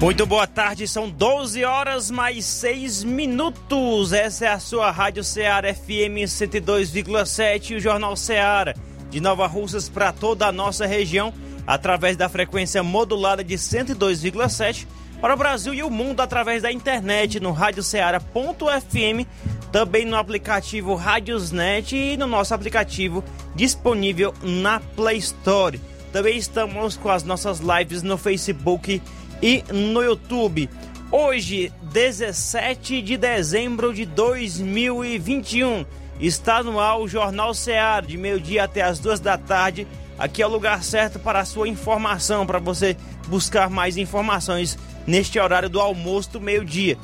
Muito boa tarde, são 12 horas mais 6 minutos. Essa é a sua Rádio Ceará FM 102,7 e o Jornal Ceará de Nova Russas para toda a nossa região, através da frequência modulada de 102,7 para o Brasil e o mundo através da internet no radioceara.fm, também no aplicativo Radiosnet e no nosso aplicativo disponível na Play Store. Também estamos com as nossas lives no Facebook e no YouTube. Hoje, 17 de dezembro de 2021, está no ar o Jornal Ceará, de meio-dia até as duas da tarde. Aqui é o lugar certo para a sua informação, para você buscar mais informações neste horário do almoço do meio-dia.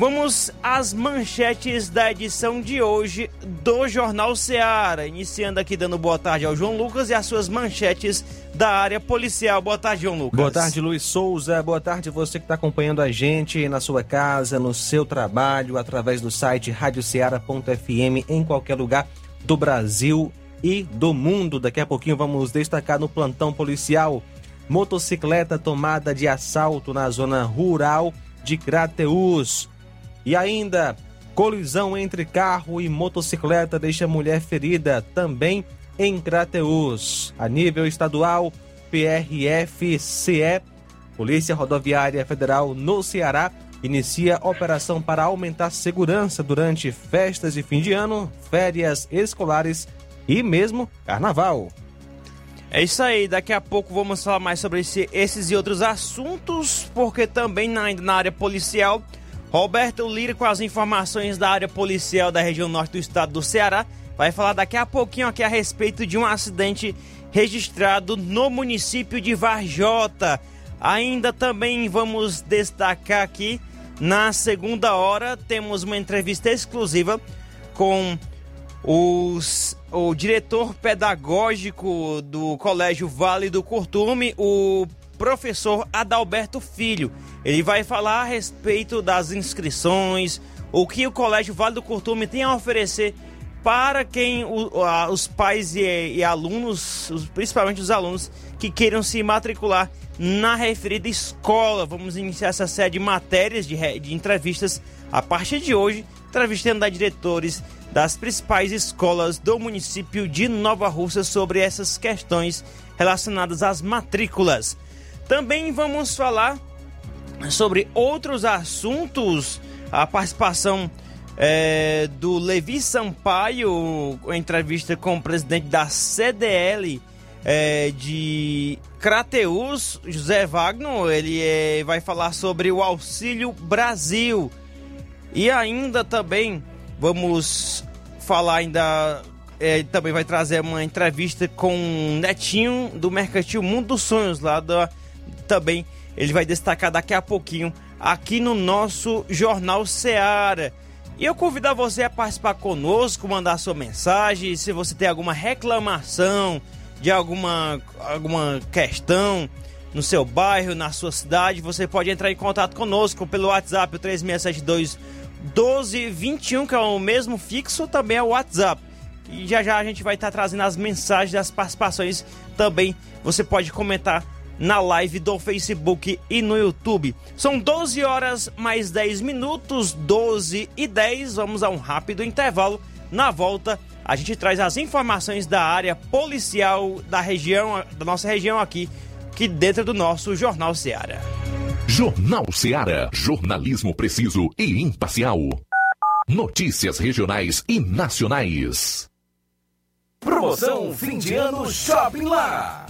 Vamos às manchetes da edição de hoje do Jornal Ceará. Iniciando aqui dando boa tarde ao João Lucas e as suas manchetes da área policial. Boa tarde, João Lucas. Boa tarde, Luiz Souza. Boa tarde você que está acompanhando a gente na sua casa, no seu trabalho, através do site radioceara.fm em qualquer lugar do Brasil e do mundo. Daqui a pouquinho vamos destacar no plantão policial motocicleta tomada de assalto na zona rural de Crateús. E ainda, colisão entre carro e motocicleta deixa mulher ferida também em Crateus. A nível estadual, PRFCE, Polícia Rodoviária Federal no Ceará, inicia operação para aumentar segurança durante festas de fim de ano, férias escolares e mesmo carnaval. É isso aí, daqui a pouco vamos falar mais sobre esse, esses e outros assuntos, porque também na, na área policial Roberto Lira com as informações da área policial da região norte do estado do Ceará vai falar daqui a pouquinho aqui a respeito de um acidente registrado no município de Varjota. Ainda também vamos destacar aqui na segunda hora temos uma entrevista exclusiva com os, o diretor pedagógico do Colégio Vale do Curtume, o professor Adalberto Filho. Ele vai falar a respeito das inscrições, o que o Colégio Vale do Curtume tem a oferecer para quem o, a, os pais e, e alunos, os, principalmente os alunos, que queiram se matricular na referida escola. Vamos iniciar essa série de matérias, de, de entrevistas a partir de hoje, entrevistando a diretores das principais escolas do município de Nova Rússia sobre essas questões relacionadas às matrículas. Também vamos falar sobre outros assuntos, a participação é, do Levi Sampaio, entrevista com o presidente da CDL é, de Crateus, José Wagner, ele é, vai falar sobre o Auxílio Brasil. E ainda também vamos falar ainda é, também vai trazer uma entrevista com o Netinho do Mercantil Mundo dos Sonhos lá da também ele vai destacar daqui a pouquinho aqui no nosso Jornal Seara. E eu convido a você a participar conosco, mandar sua mensagem, se você tem alguma reclamação de alguma, alguma questão no seu bairro, na sua cidade, você pode entrar em contato conosco pelo WhatsApp, o 3672 1221, que é o mesmo fixo, também é o WhatsApp. E já já a gente vai estar trazendo as mensagens das participações também. Você pode comentar na live do Facebook e no YouTube. São 12 horas mais 10 minutos, 12 e 10. Vamos a um rápido intervalo. Na volta, a gente traz as informações da área policial da região, da nossa região aqui, que dentro do nosso Jornal Seara. Jornal Seara. Jornalismo preciso e imparcial. Notícias regionais e nacionais. Promoção fim de ano Shopping Lá.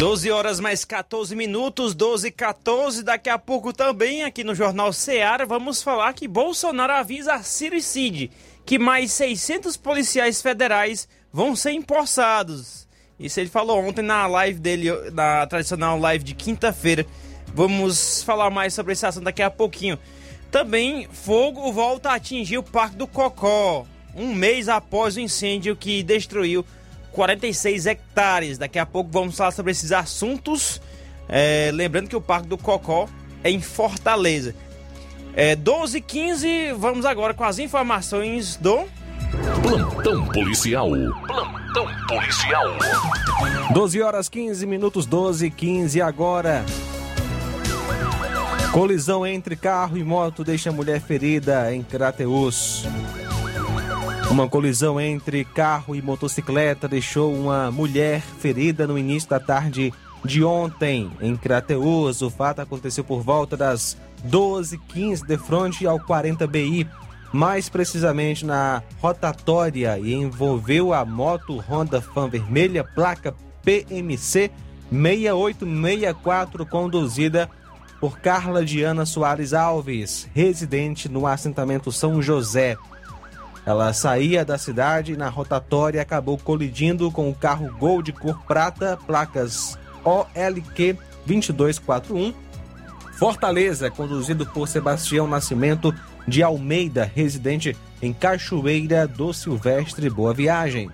Doze horas mais 14 minutos, 12 e 14. Daqui a pouco também aqui no Jornal Ceará vamos falar que Bolsonaro avisa a Ciro e Cid que mais 600 policiais federais vão ser empossados. Isso ele falou ontem na live dele, na tradicional live de quinta-feira. Vamos falar mais sobre esse assunto daqui a pouquinho. Também, fogo volta a atingir o Parque do Cocó, um mês após o incêndio que destruiu 46 hectares. Daqui a pouco vamos falar sobre esses assuntos. É, lembrando que o Parque do Cocó é em Fortaleza. É 12 h 15 vamos agora com as informações do. Plantão policial. Plantão policial. 12 horas 15 minutos, 12 e 15 agora. Colisão entre carro e moto deixa mulher ferida em Crateus. Uma colisão entre carro e motocicleta deixou uma mulher ferida no início da tarde de ontem em Crateus. O fato aconteceu por volta das 12h15 de frente ao 40 BI, mais precisamente na rotatória, e envolveu a moto Honda Fan vermelha, placa PMC 6864, conduzida por Carla Diana Soares Alves, residente no assentamento São José. Ela saía da cidade e na rotatória acabou colidindo com o carro Gol de cor prata, placas OLQ 2241, Fortaleza, conduzido por Sebastião Nascimento de Almeida, residente em Cachoeira do Silvestre. Boa viagem.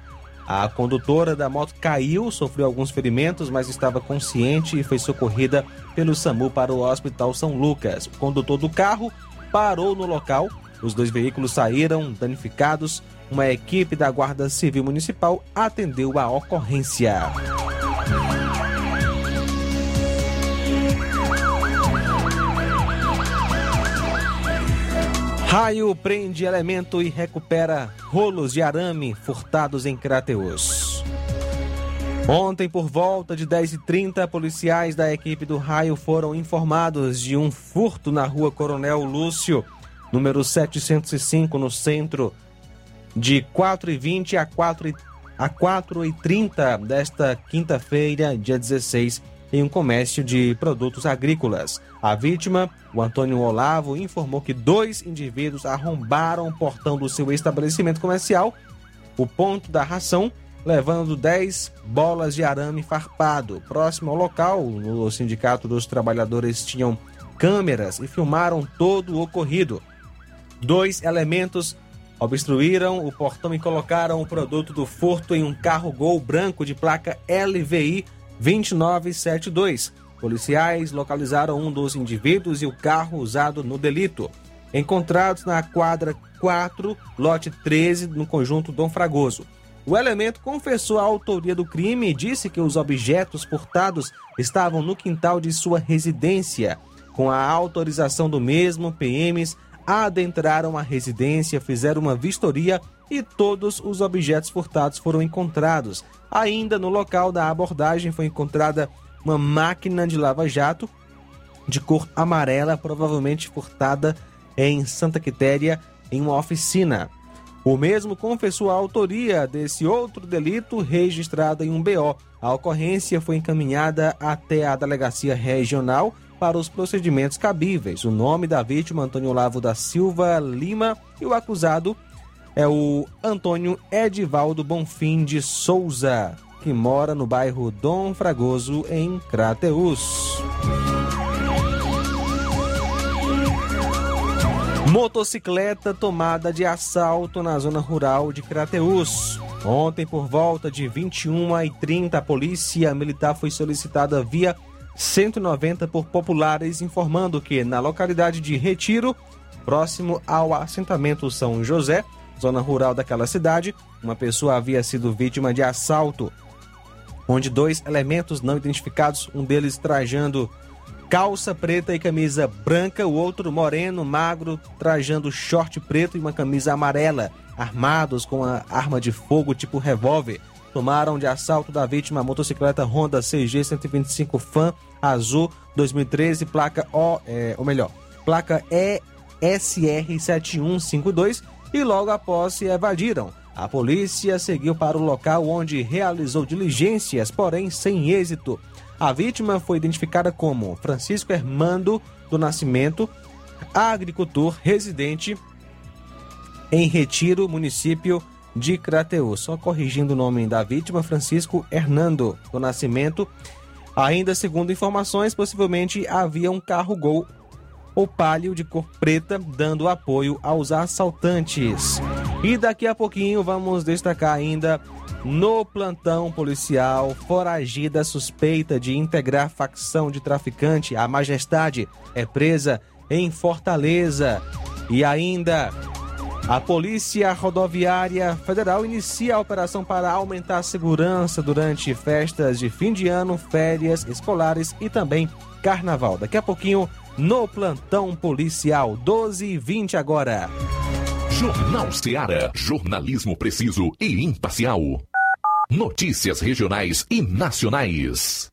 A condutora da moto caiu, sofreu alguns ferimentos, mas estava consciente e foi socorrida pelo SAMU para o Hospital São Lucas. O condutor do carro parou no local, os dois veículos saíram danificados. Uma equipe da Guarda Civil Municipal atendeu a ocorrência. Raio prende elemento e recupera rolos de arame furtados em Crateus. Ontem, por volta de 10h30, policiais da equipe do Raio foram informados de um furto na rua Coronel Lúcio, número 705, no centro, de 4h20 a 4 a 4h30 desta quinta-feira, dia 16, em um comércio de produtos agrícolas. A vítima, o Antônio Olavo, informou que dois indivíduos arrombaram o portão do seu estabelecimento comercial, o ponto da ração, levando 10 bolas de arame farpado. Próximo ao local, no Sindicato dos Trabalhadores tinham câmeras e filmaram todo o ocorrido. Dois elementos obstruíram o portão e colocaram o produto do furto em um carro Gol branco de placa LVI 2972. Policiais localizaram um dos indivíduos e o carro usado no delito. Encontrados na quadra 4, lote 13, no conjunto Dom Fragoso. O elemento confessou a autoria do crime e disse que os objetos furtados estavam no quintal de sua residência. Com a autorização do mesmo, PMs adentraram a residência, fizeram uma vistoria e todos os objetos furtados foram encontrados. Ainda no local da abordagem foi encontrada uma máquina de lava-jato de cor amarela, provavelmente furtada em Santa Quitéria, em uma oficina. O mesmo confessou a autoria desse outro delito registrado em um BO. A ocorrência foi encaminhada até a delegacia regional para os procedimentos cabíveis. O nome da vítima, Antônio Olavo da Silva Lima, e o acusado é o Antônio Edivaldo Bonfim de Souza, que mora no bairro Dom Fragoso, em Crateus. Motocicleta tomada de assalto na zona rural de Crateus. Ontem, por volta de 21h30, a polícia militar foi solicitada via 190 por populares, informando que na localidade de Retiro, próximo ao assentamento São José, zona rural daquela cidade, uma pessoa havia sido vítima de assalto, onde dois elementos não identificados, um deles trajando calça preta e camisa branca, o outro moreno, magro, trajando short preto e uma camisa amarela, armados com a arma de fogo tipo revólver. Tomaram de assalto da vítima a motocicleta Honda CG 125 Fan azul 2013, placa O, é, ou melhor, placa ESR 7152 e logo após se evadiram. A polícia seguiu para o local onde realizou diligências, porém sem êxito. A vítima foi identificada como Francisco Hermando do Nascimento, agricultor residente em Retiro, município de Crateus. Só corrigindo o nome da vítima, Francisco Hernando do Nascimento. Ainda segundo informações, possivelmente havia um carro Gol ou Palio de cor preta dando apoio aos assaltantes. E daqui a pouquinho vamos destacar ainda no plantão policial, foragida suspeita de integrar facção de traficante, a Majestade é presa em Fortaleza. E ainda, a Polícia Rodoviária Federal inicia a operação para aumentar a segurança durante festas de fim de ano, férias escolares e também carnaval. Daqui a pouquinho no plantão policial 12 e 20 agora. Jornal Seara. Jornalismo preciso e imparcial. Notícias regionais e nacionais.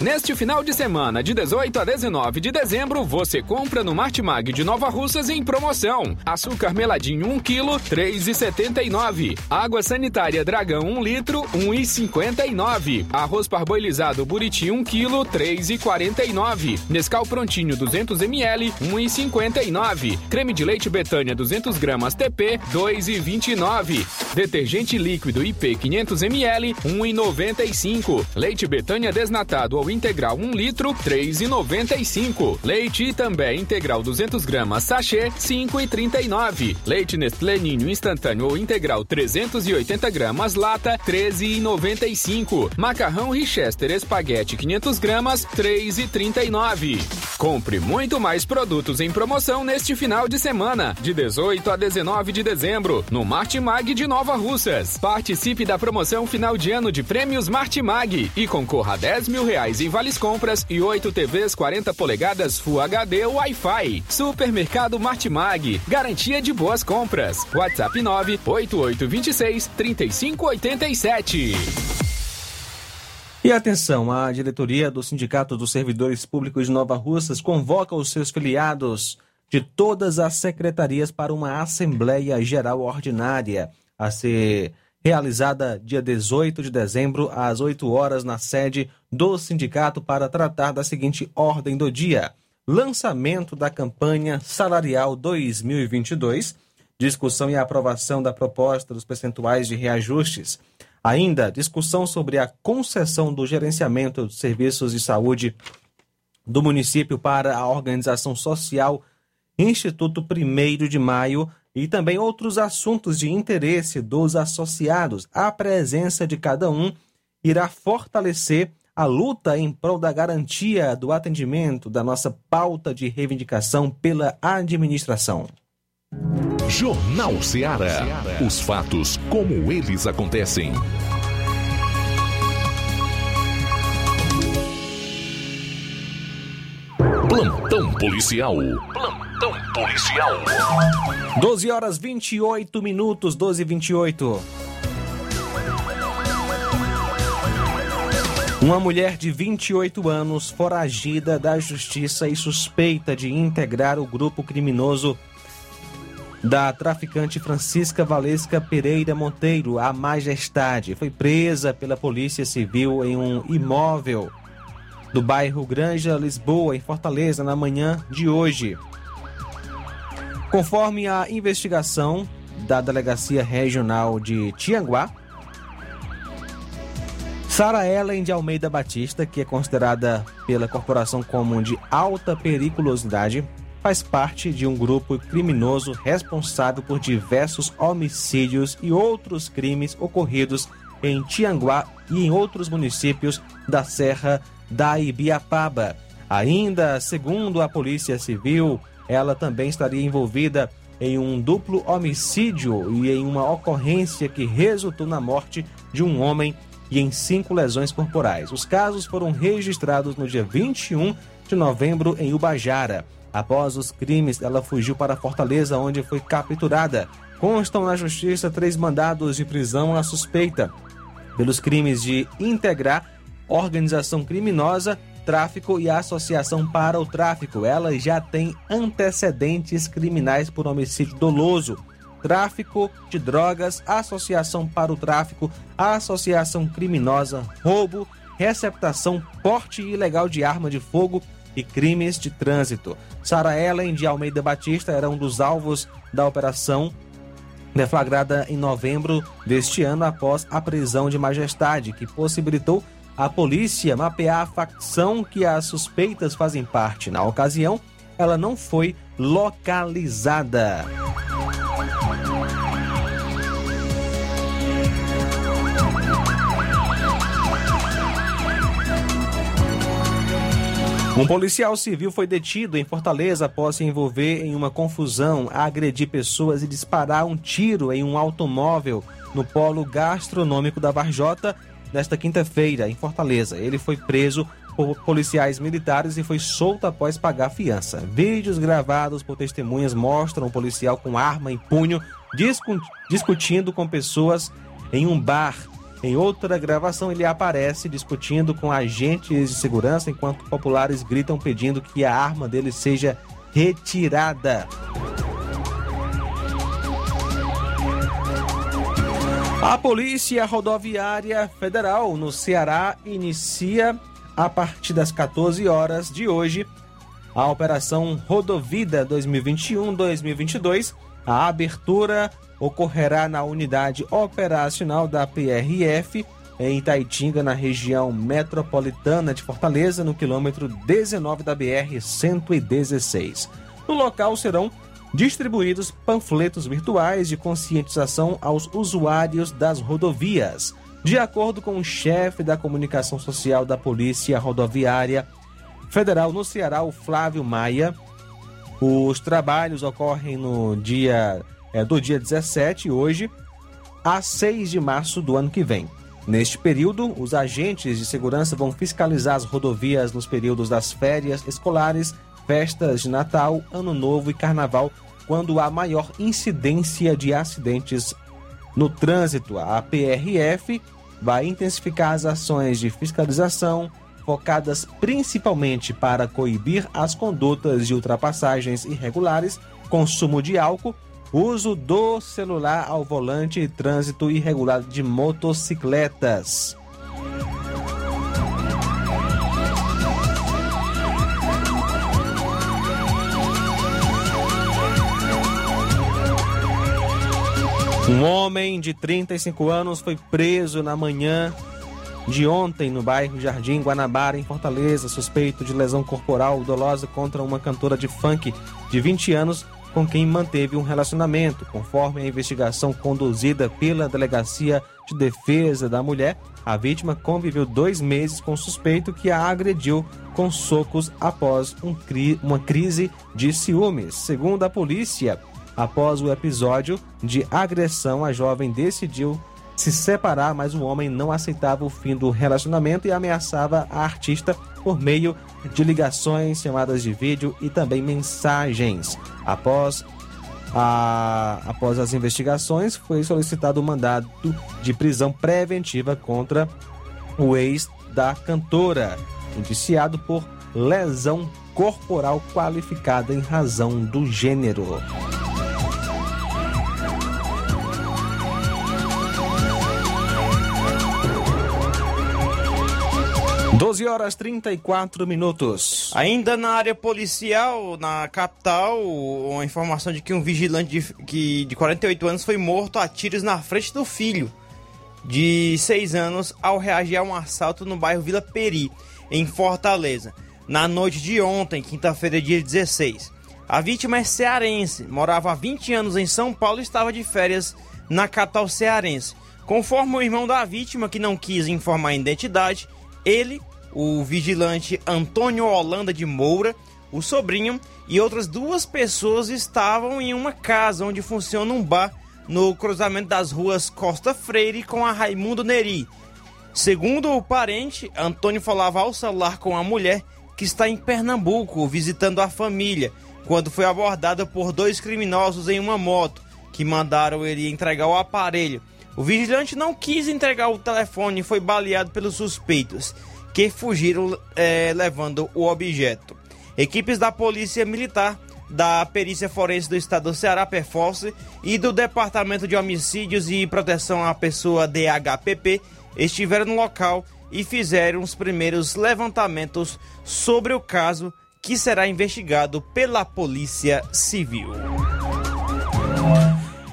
Neste final de semana, de 18 a 19 de dezembro, você compra no Martimag de Nova Russas em promoção. Açúcar meladinho 1 kg, 3,79. Água sanitária Dragão 1 litro, 1,59. Arroz parboilizado Buriti 1 kg, 3,49. Nescau prontinho 200 ml, 1,59. Creme de leite Betânia 200 gramas TP, 2,29. Detergente líquido IP 500 ml, 1,95. Leite Betânia desnatado ou integral 1 litro, 3,95. Leite também integral 200 gramas sachê, 5,39. Leite Nestlé Ninho instantâneo ou integral 380 gramas lata, 13,95. Macarrão Richester espaguete 500 gramas, 3,39. Compre muito mais produtos em promoção neste final de semana, de 18 a 19 de dezembro, no Martimag de Nova Russas. Participe da promoção final de ano de prêmios Martimag e concorra a 10 mil reais em vales compras e 8 TVs 40 polegadas Full HD Wi-Fi. Supermercado Martimag, garantia de boas compras. WhatsApp 98826 3587. E atenção, a diretoria do Sindicato dos Servidores Públicos de Nova Russas convoca os seus filiados de todas as secretarias para uma Assembleia Geral Ordinária a ser realizada dia 18 de dezembro às 8 horas na sede do sindicato para tratar da seguinte ordem do dia: lançamento da campanha salarial 2022, discussão e aprovação da proposta dos percentuais de reajustes. Ainda, discussão sobre a concessão do gerenciamento de serviços de saúde do município para a organização social Instituto 1 de Maio e também outros assuntos de interesse dos associados. A presença de cada um irá fortalecer a luta em prol da garantia do atendimento da nossa pauta de reivindicação pela administração. Jornal Ceará. Os fatos como eles acontecem. Plantão policial. Plantão policial. 12 horas 28 minutos, 12 e 28. Uma mulher de 28 anos, foragida da justiça e suspeita de integrar o grupo criminoso da traficante Francisca Valesca Pereira Monteiro, a Majestade, foi presa pela Polícia Civil em um imóvel do bairro Granja Lisboa, em Fortaleza, na manhã de hoje. Conforme a investigação da Delegacia Regional de Tianguá, Sara Ellen de Almeida Batista, que é considerada pela Corporação como de alta periculosidade, faz parte de um grupo criminoso responsável por diversos homicídios e outros crimes ocorridos em Tianguá e em outros municípios da Serra da Ibiapaba. Ainda, segundo a Polícia Civil, ela também estaria envolvida em um duplo homicídio e em uma ocorrência que resultou na morte de um homem e em cinco lesões corporais. Os casos foram registrados no dia 21 de novembro em Ubajara. Após os crimes, ela fugiu para Fortaleza, onde foi capturada. Constam na justiça três mandados de prisão à suspeita pelos crimes de integrar organização criminosa, tráfico e associação para o tráfico. Ela já tem antecedentes criminais por homicídio doloso, tráfico de drogas, associação para o tráfico, associação criminosa, roubo, receptação, porte ilegal de arma de fogo e crimes de trânsito. Sara Ellen de Almeida Batista era um dos alvos da operação deflagrada em novembro deste ano após a prisão de Majestade, que possibilitou a polícia mapear a facção que as suspeitas fazem parte. Na ocasião, ela não foi localizada. Um policial civil foi detido em Fortaleza após se envolver em uma confusão, agredir pessoas e disparar um tiro em um automóvel no polo gastronômico da Varjota nesta quinta-feira, em Fortaleza. Ele foi preso por policiais militares e foi solto após pagar fiança. Vídeos gravados por testemunhas mostram um policial com arma em punho discu discutindo com pessoas em um bar em outra gravação, ele aparece discutindo com agentes de segurança enquanto populares gritam pedindo que a arma dele seja retirada. A Polícia Rodoviária Federal no Ceará inicia a partir das 14 horas de hoje a Operação Rodovida 2021-2022. A abertura ocorrerá na unidade operacional da PRF em Itaitinga, na região metropolitana de Fortaleza, no quilômetro 19 da BR-116. No local serão distribuídos panfletos virtuais de conscientização aos usuários das rodovias. De acordo com o chefe da comunicação social da Polícia Rodoviária Federal no Ceará, o Flávio Maia, os trabalhos ocorrem no dia é, do dia 17, hoje, a 6 de março do ano que vem. Neste período, os agentes de segurança vão fiscalizar as rodovias nos períodos das férias escolares, festas de Natal, Ano Novo e Carnaval, quando há maior incidência de acidentes no trânsito. A PRF vai intensificar as ações de fiscalização, focadas principalmente para coibir as condutas de ultrapassagens irregulares, consumo de álcool uso do celular ao volante e trânsito irregular de motocicletas. Um homem de 35 anos foi preso na manhã de ontem no bairro Jardim Guanabara, em Fortaleza, suspeito de lesão corporal dolosa contra uma cantora de funk de 20 anos com quem manteve um relacionamento. Conforme a investigação conduzida pela Delegacia de Defesa da Mulher, a vítima conviveu dois meses com o suspeito que a agrediu com socos após um cri uma crise de ciúmes. Segundo a polícia, após o episódio de agressão, a jovem decidiu se separar, mas o homem não aceitava o fim do relacionamento e ameaçava a artista por meio de ligações, chamadas de vídeo e também mensagens. Após, a, após as investigações, foi solicitado o um mandado de prisão preventiva contra o ex da cantora, indiciado por lesão corporal qualificada em razão do gênero. 12 horas 34 minutos. Ainda na área policial, na capital, uma informação de que um vigilante de, que, de 48 anos foi morto a tiros na frente do filho de 6 anos ao reagir a um assalto no bairro Vila Peri, em Fortaleza, na noite de ontem, quinta-feira, dia 16. A vítima é cearense, morava há 20 anos em São Paulo e estava de férias na capital cearense. Conforme o irmão da vítima, que não quis informar a identidade, ele o vigilante Antônio Holanda de Moura, o sobrinho e outras duas pessoas estavam em uma casa onde funciona um bar no cruzamento das ruas Costa Freire com a Raimundo Neri. Segundo o parente, Antônio falava ao celular com a mulher que está em Pernambuco visitando a família, quando foi abordada por dois criminosos em uma moto que mandaram ele entregar o aparelho. O vigilante não quis entregar o telefone e foi baleado pelos suspeitos que fugiram é, levando o objeto. Equipes da Polícia Militar, da Perícia Forense do Estado do Ceará, Perforce, e do Departamento de Homicídios e Proteção à Pessoa, DHPP, estiveram no local e fizeram os primeiros levantamentos sobre o caso que será investigado pela Polícia Civil.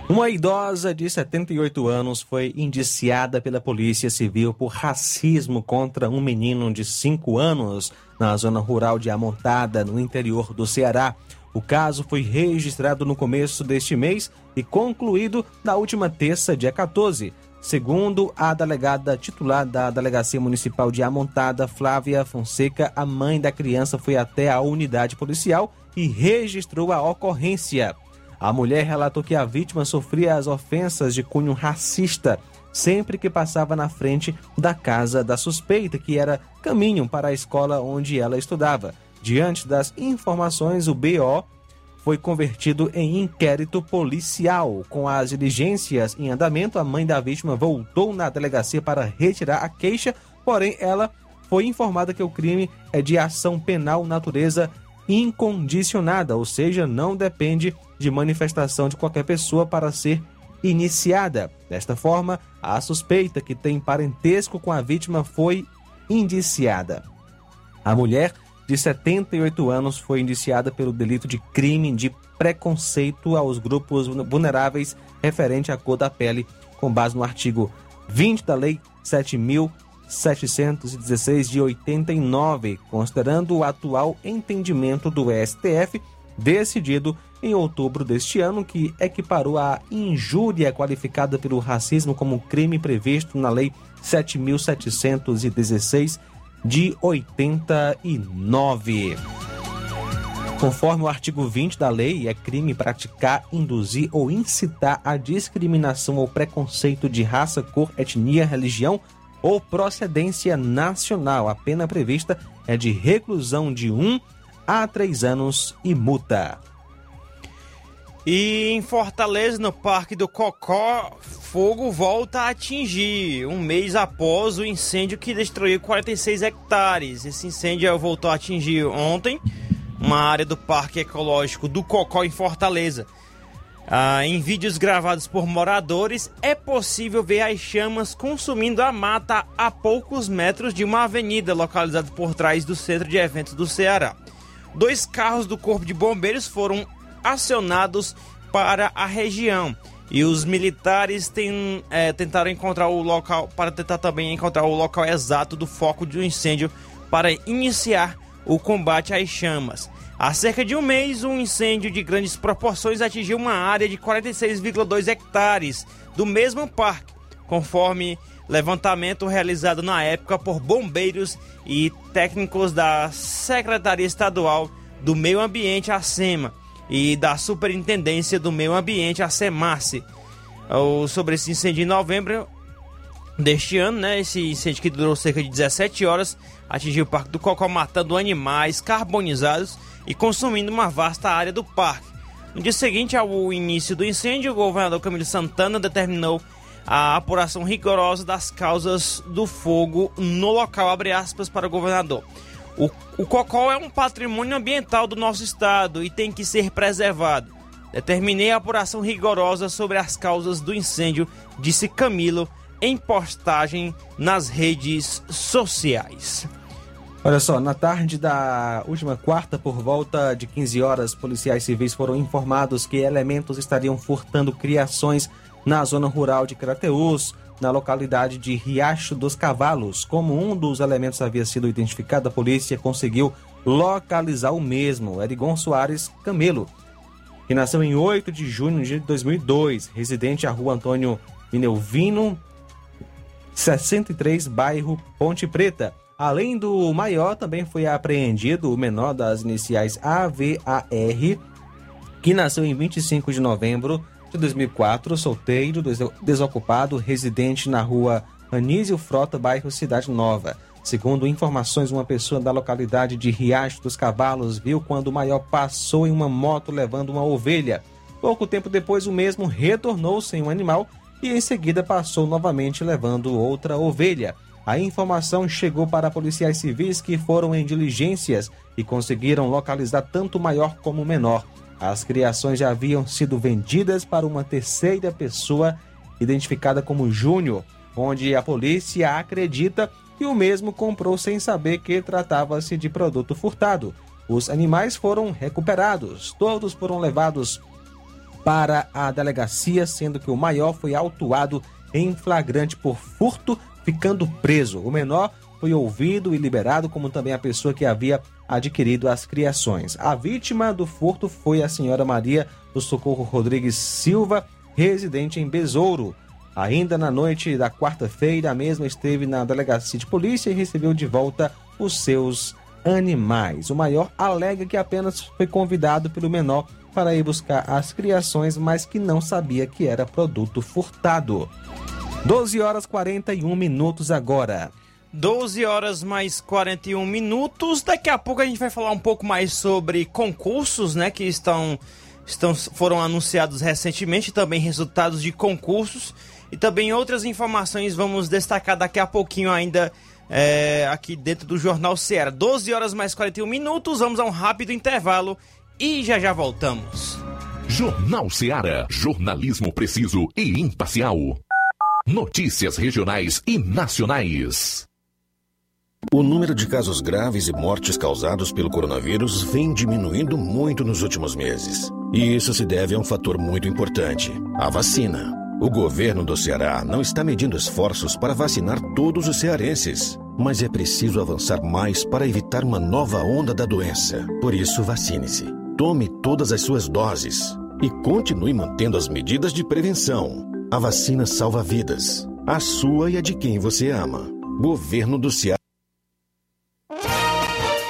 Uma idosa de 78 anos foi indiciada pela Polícia Civil por racismo contra um menino de 5 anos na zona rural de Amontada, no interior do Ceará. O caso foi registrado no começo deste mês e concluído na última terça, dia 14. Segundo a delegada titular da Delegacia Municipal de Amontada, Flávia Fonseca, a mãe da criança foi até a unidade policial e registrou a ocorrência. A mulher relatou que a vítima sofria as ofensas de cunho racista sempre que passava na frente da casa da suspeita, que era caminho para a escola onde ela estudava. Diante das informações, o BO foi convertido em inquérito policial. Com as diligências em andamento, a mãe da vítima voltou na delegacia para retirar a queixa, porém ela foi informada que o crime é de ação penal natureza incondicionada, ou seja, não depende de manifestação de qualquer pessoa para ser iniciada. Desta forma, a suspeita que tem parentesco com a vítima foi indiciada. A mulher de 78 anos foi indiciada pelo delito de crime de preconceito aos grupos vulneráveis referente à cor da pele, com base no artigo 20 da Lei 7.716 de 89, considerando o atual entendimento do STF, decidido em outubro deste ano, que equiparou a injúria qualificada pelo racismo como crime previsto na Lei 7.716 de 89. Conforme o artigo 20 da lei, é crime praticar, induzir ou incitar a discriminação ou preconceito de raça, cor, etnia, religião ou procedência nacional. A pena prevista é de reclusão de 1 um a 3 anos e multa. E em Fortaleza, no Parque do Cocó, fogo volta a atingir um mês após o incêndio que destruiu 46 hectares. Esse incêndio voltou a atingir ontem uma área do Parque Ecológico do Cocó em Fortaleza. Ah, em vídeos gravados por moradores, é possível ver as chamas consumindo a mata a poucos metros de uma avenida localizada por trás do centro de eventos do Ceará. Dois carros do Corpo de Bombeiros foram acionados para a região. E os militares tem, é, tentaram encontrar o local, para tentar também encontrar o local exato do foco do incêndio para iniciar o combate às chamas. Há cerca de um mês, um incêndio de grandes proporções atingiu uma área de 46,2 hectares do mesmo parque, conforme levantamento realizado na época por bombeiros e técnicos da Secretaria Estadual do Meio Ambiente, a SEMA e da Superintendência do Meio Ambiente, a SEMARSE, sobre esse incêndio em novembro deste ano, né? Esse incêndio que durou cerca de 17 horas atingiu o Parque do Cocó, matando animais carbonizados e consumindo uma vasta área do parque. No dia seguinte ao início do incêndio, o governador Camilo Santana determinou a apuração rigorosa das causas do fogo no local, abre aspas para o governador. O, o cocó é um patrimônio ambiental do nosso estado e tem que ser preservado. Determinei a apuração rigorosa sobre as causas do incêndio, disse Camilo em postagem nas redes sociais. Olha só, na tarde da última quarta, por volta de 15 horas, policiais civis foram informados que elementos estariam furtando criações na zona rural de Crateús, na localidade de Riacho dos Cavalos. Como um dos elementos havia sido identificado, a polícia conseguiu localizar o mesmo, Erigon Soares Camelo, que nasceu em 8 de junho de 2002, residente à rua Antônio Minelvino, 63, bairro Ponte Preta. Além do maior, também foi apreendido o menor das iniciais AVAR, que nasceu em 25 de novembro de 2004, solteiro, desocupado, residente na rua Anísio Frota, bairro Cidade Nova. Segundo informações, uma pessoa da localidade de Riacho dos Cavalos viu quando o maior passou em uma moto levando uma ovelha. Pouco tempo depois, o mesmo retornou sem um animal e em seguida passou novamente levando outra ovelha. A informação chegou para policiais civis que foram em diligências e conseguiram localizar tanto o maior como o menor. As criações já haviam sido vendidas para uma terceira pessoa identificada como Júnior, onde a polícia acredita que o mesmo comprou sem saber que tratava-se de produto furtado. Os animais foram recuperados, todos foram levados para a delegacia, sendo que o maior foi autuado em flagrante por furto, ficando preso. O menor foi ouvido e liberado, como também a pessoa que havia adquirido as criações. A vítima do furto foi a senhora Maria do Socorro Rodrigues Silva, residente em Besouro. Ainda na noite da quarta-feira, a mesma esteve na delegacia de polícia e recebeu de volta os seus animais. O maior alega que apenas foi convidado pelo menor para ir buscar as criações, mas que não sabia que era produto furtado. 12 horas 41 minutos agora. 12 horas mais 41 minutos. Daqui a pouco a gente vai falar um pouco mais sobre concursos, né, que estão, estão foram anunciados recentemente, também resultados de concursos e também outras informações vamos destacar daqui a pouquinho ainda é, aqui dentro do Jornal Ceará. 12 horas mais 41 minutos, vamos a um rápido intervalo e já já voltamos. Jornal Ceará, jornalismo preciso e imparcial. Notícias regionais e nacionais. O número de casos graves e mortes causados pelo coronavírus vem diminuindo muito nos últimos meses. E isso se deve a um fator muito importante: a vacina. O governo do Ceará não está medindo esforços para vacinar todos os cearenses, mas é preciso avançar mais para evitar uma nova onda da doença. Por isso, vacine-se. Tome todas as suas doses e continue mantendo as medidas de prevenção. A vacina salva vidas, a sua e a de quem você ama. Governo do Ceará.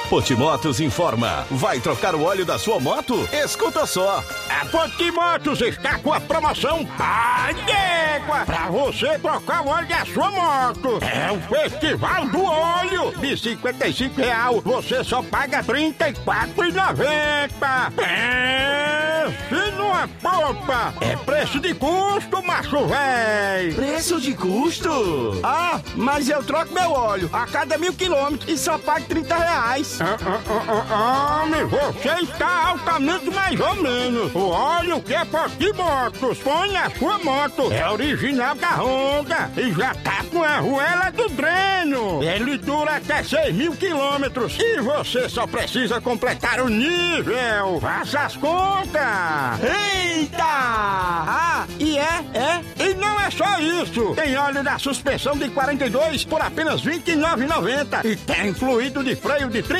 Potimotos informa. Vai trocar o óleo da sua moto? Escuta só. A Potimotos está com a promoção Pai d'Égua para você trocar o óleo da sua moto. É o Festival do Óleo. De 55 real, você só paga R$ 34,90. Pense numa popa. É preço de custo, macho véi. Preço de custo? Ah, mas eu troco meu óleo a cada mil quilômetros e só pago 30 reais. Ah, ah, ah, homem, você está altamente mais ou menos. O óleo que é Potimotos põe na sua moto. É original da Honda e já tá com a arruela do dreno. Ele dura até 6 mil quilômetros e você só precisa completar o nível. Faça as contas. Eita! Ah, e é, é. E não é só isso. Tem óleo da suspensão de 42 por apenas R$ 29,90 e tem fluido de freio de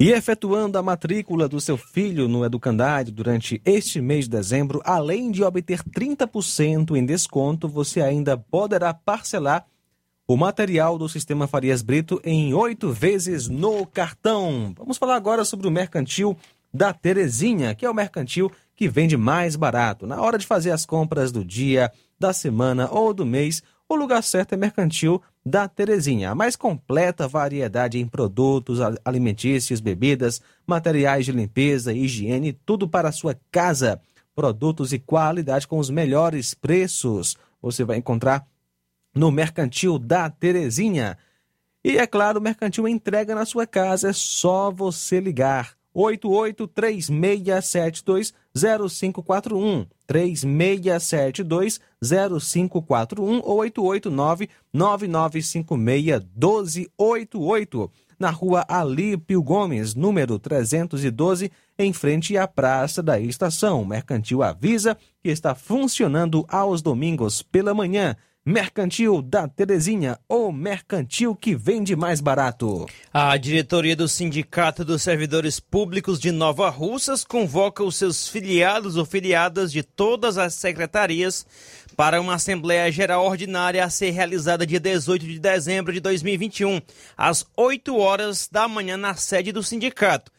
E efetuando a matrícula do seu filho no Educandário durante este mês de dezembro, além de obter 30% em desconto, você ainda poderá parcelar o material do Sistema Farias Brito em oito vezes no cartão. Vamos falar agora sobre o mercantil da Terezinha, que é o mercantil que vende mais barato. Na hora de fazer as compras do dia, da semana ou do mês, o lugar certo é Mercantil da Terezinha. A mais completa variedade em produtos alimentícios, bebidas, materiais de limpeza, higiene, tudo para a sua casa. Produtos e qualidade com os melhores preços. Você vai encontrar no Mercantil da Terezinha. E é claro, o Mercantil entrega na sua casa, é só você ligar. 8836720541 36720541 ou 889-9956-1288 na rua Alípio Gomes, número 312, em frente à Praça da Estação. Mercantil avisa que está funcionando aos domingos pela manhã Mercantil da Terezinha, ou mercantil que vende mais barato. A diretoria do Sindicato dos Servidores Públicos de Nova Russas convoca os seus filiados ou filiadas de todas as secretarias para uma Assembleia Geral Ordinária a ser realizada dia 18 de dezembro de 2021, às 8 horas da manhã na sede do sindicato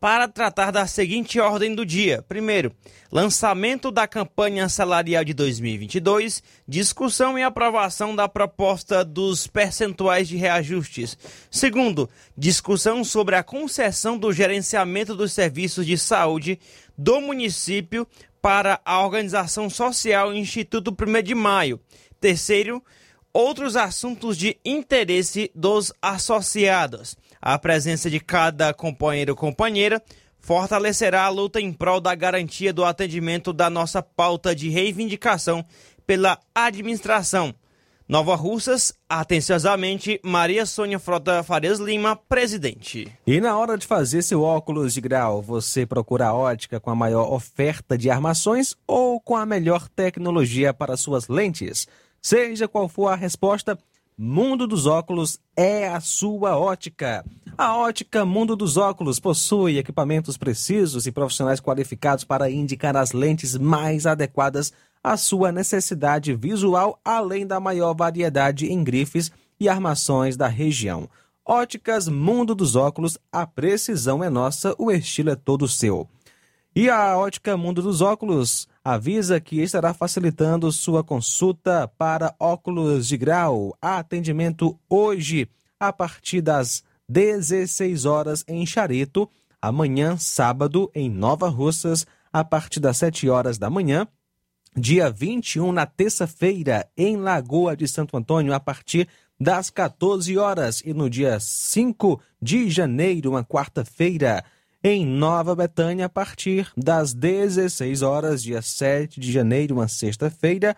para tratar da seguinte ordem do dia. Primeiro, lançamento da campanha salarial de 2022, discussão e aprovação da proposta dos percentuais de reajustes. Segundo, discussão sobre a concessão do gerenciamento dos serviços de saúde do município para a organização social Instituto 1 de Maio. Terceiro, outros assuntos de interesse dos associados. A presença de cada companheiro ou companheira fortalecerá a luta em prol da garantia do atendimento da nossa pauta de reivindicação pela administração. Nova Russas, atenciosamente, Maria Sônia Frota Farias Lima, presidente. E na hora de fazer seu óculos de grau, você procura a ótica com a maior oferta de armações ou com a melhor tecnologia para suas lentes? Seja qual for a resposta, Mundo dos Óculos é a sua ótica. A ótica Mundo dos Óculos possui equipamentos precisos e profissionais qualificados para indicar as lentes mais adequadas à sua necessidade visual, além da maior variedade em grifes e armações da região. Óticas Mundo dos Óculos, a precisão é nossa, o estilo é todo seu. E a Ótica Mundo dos Óculos avisa que estará facilitando sua consulta para óculos de grau. Atendimento hoje, a partir das 16 horas em Chareto, amanhã, sábado, em Nova Russas, a partir das 7 horas da manhã. Dia 21, na terça-feira, em Lagoa de Santo Antônio, a partir das 14 horas. E no dia 5 de janeiro, uma quarta-feira, em Nova Betânia a partir das 16 horas, dia 7 de janeiro, uma sexta-feira.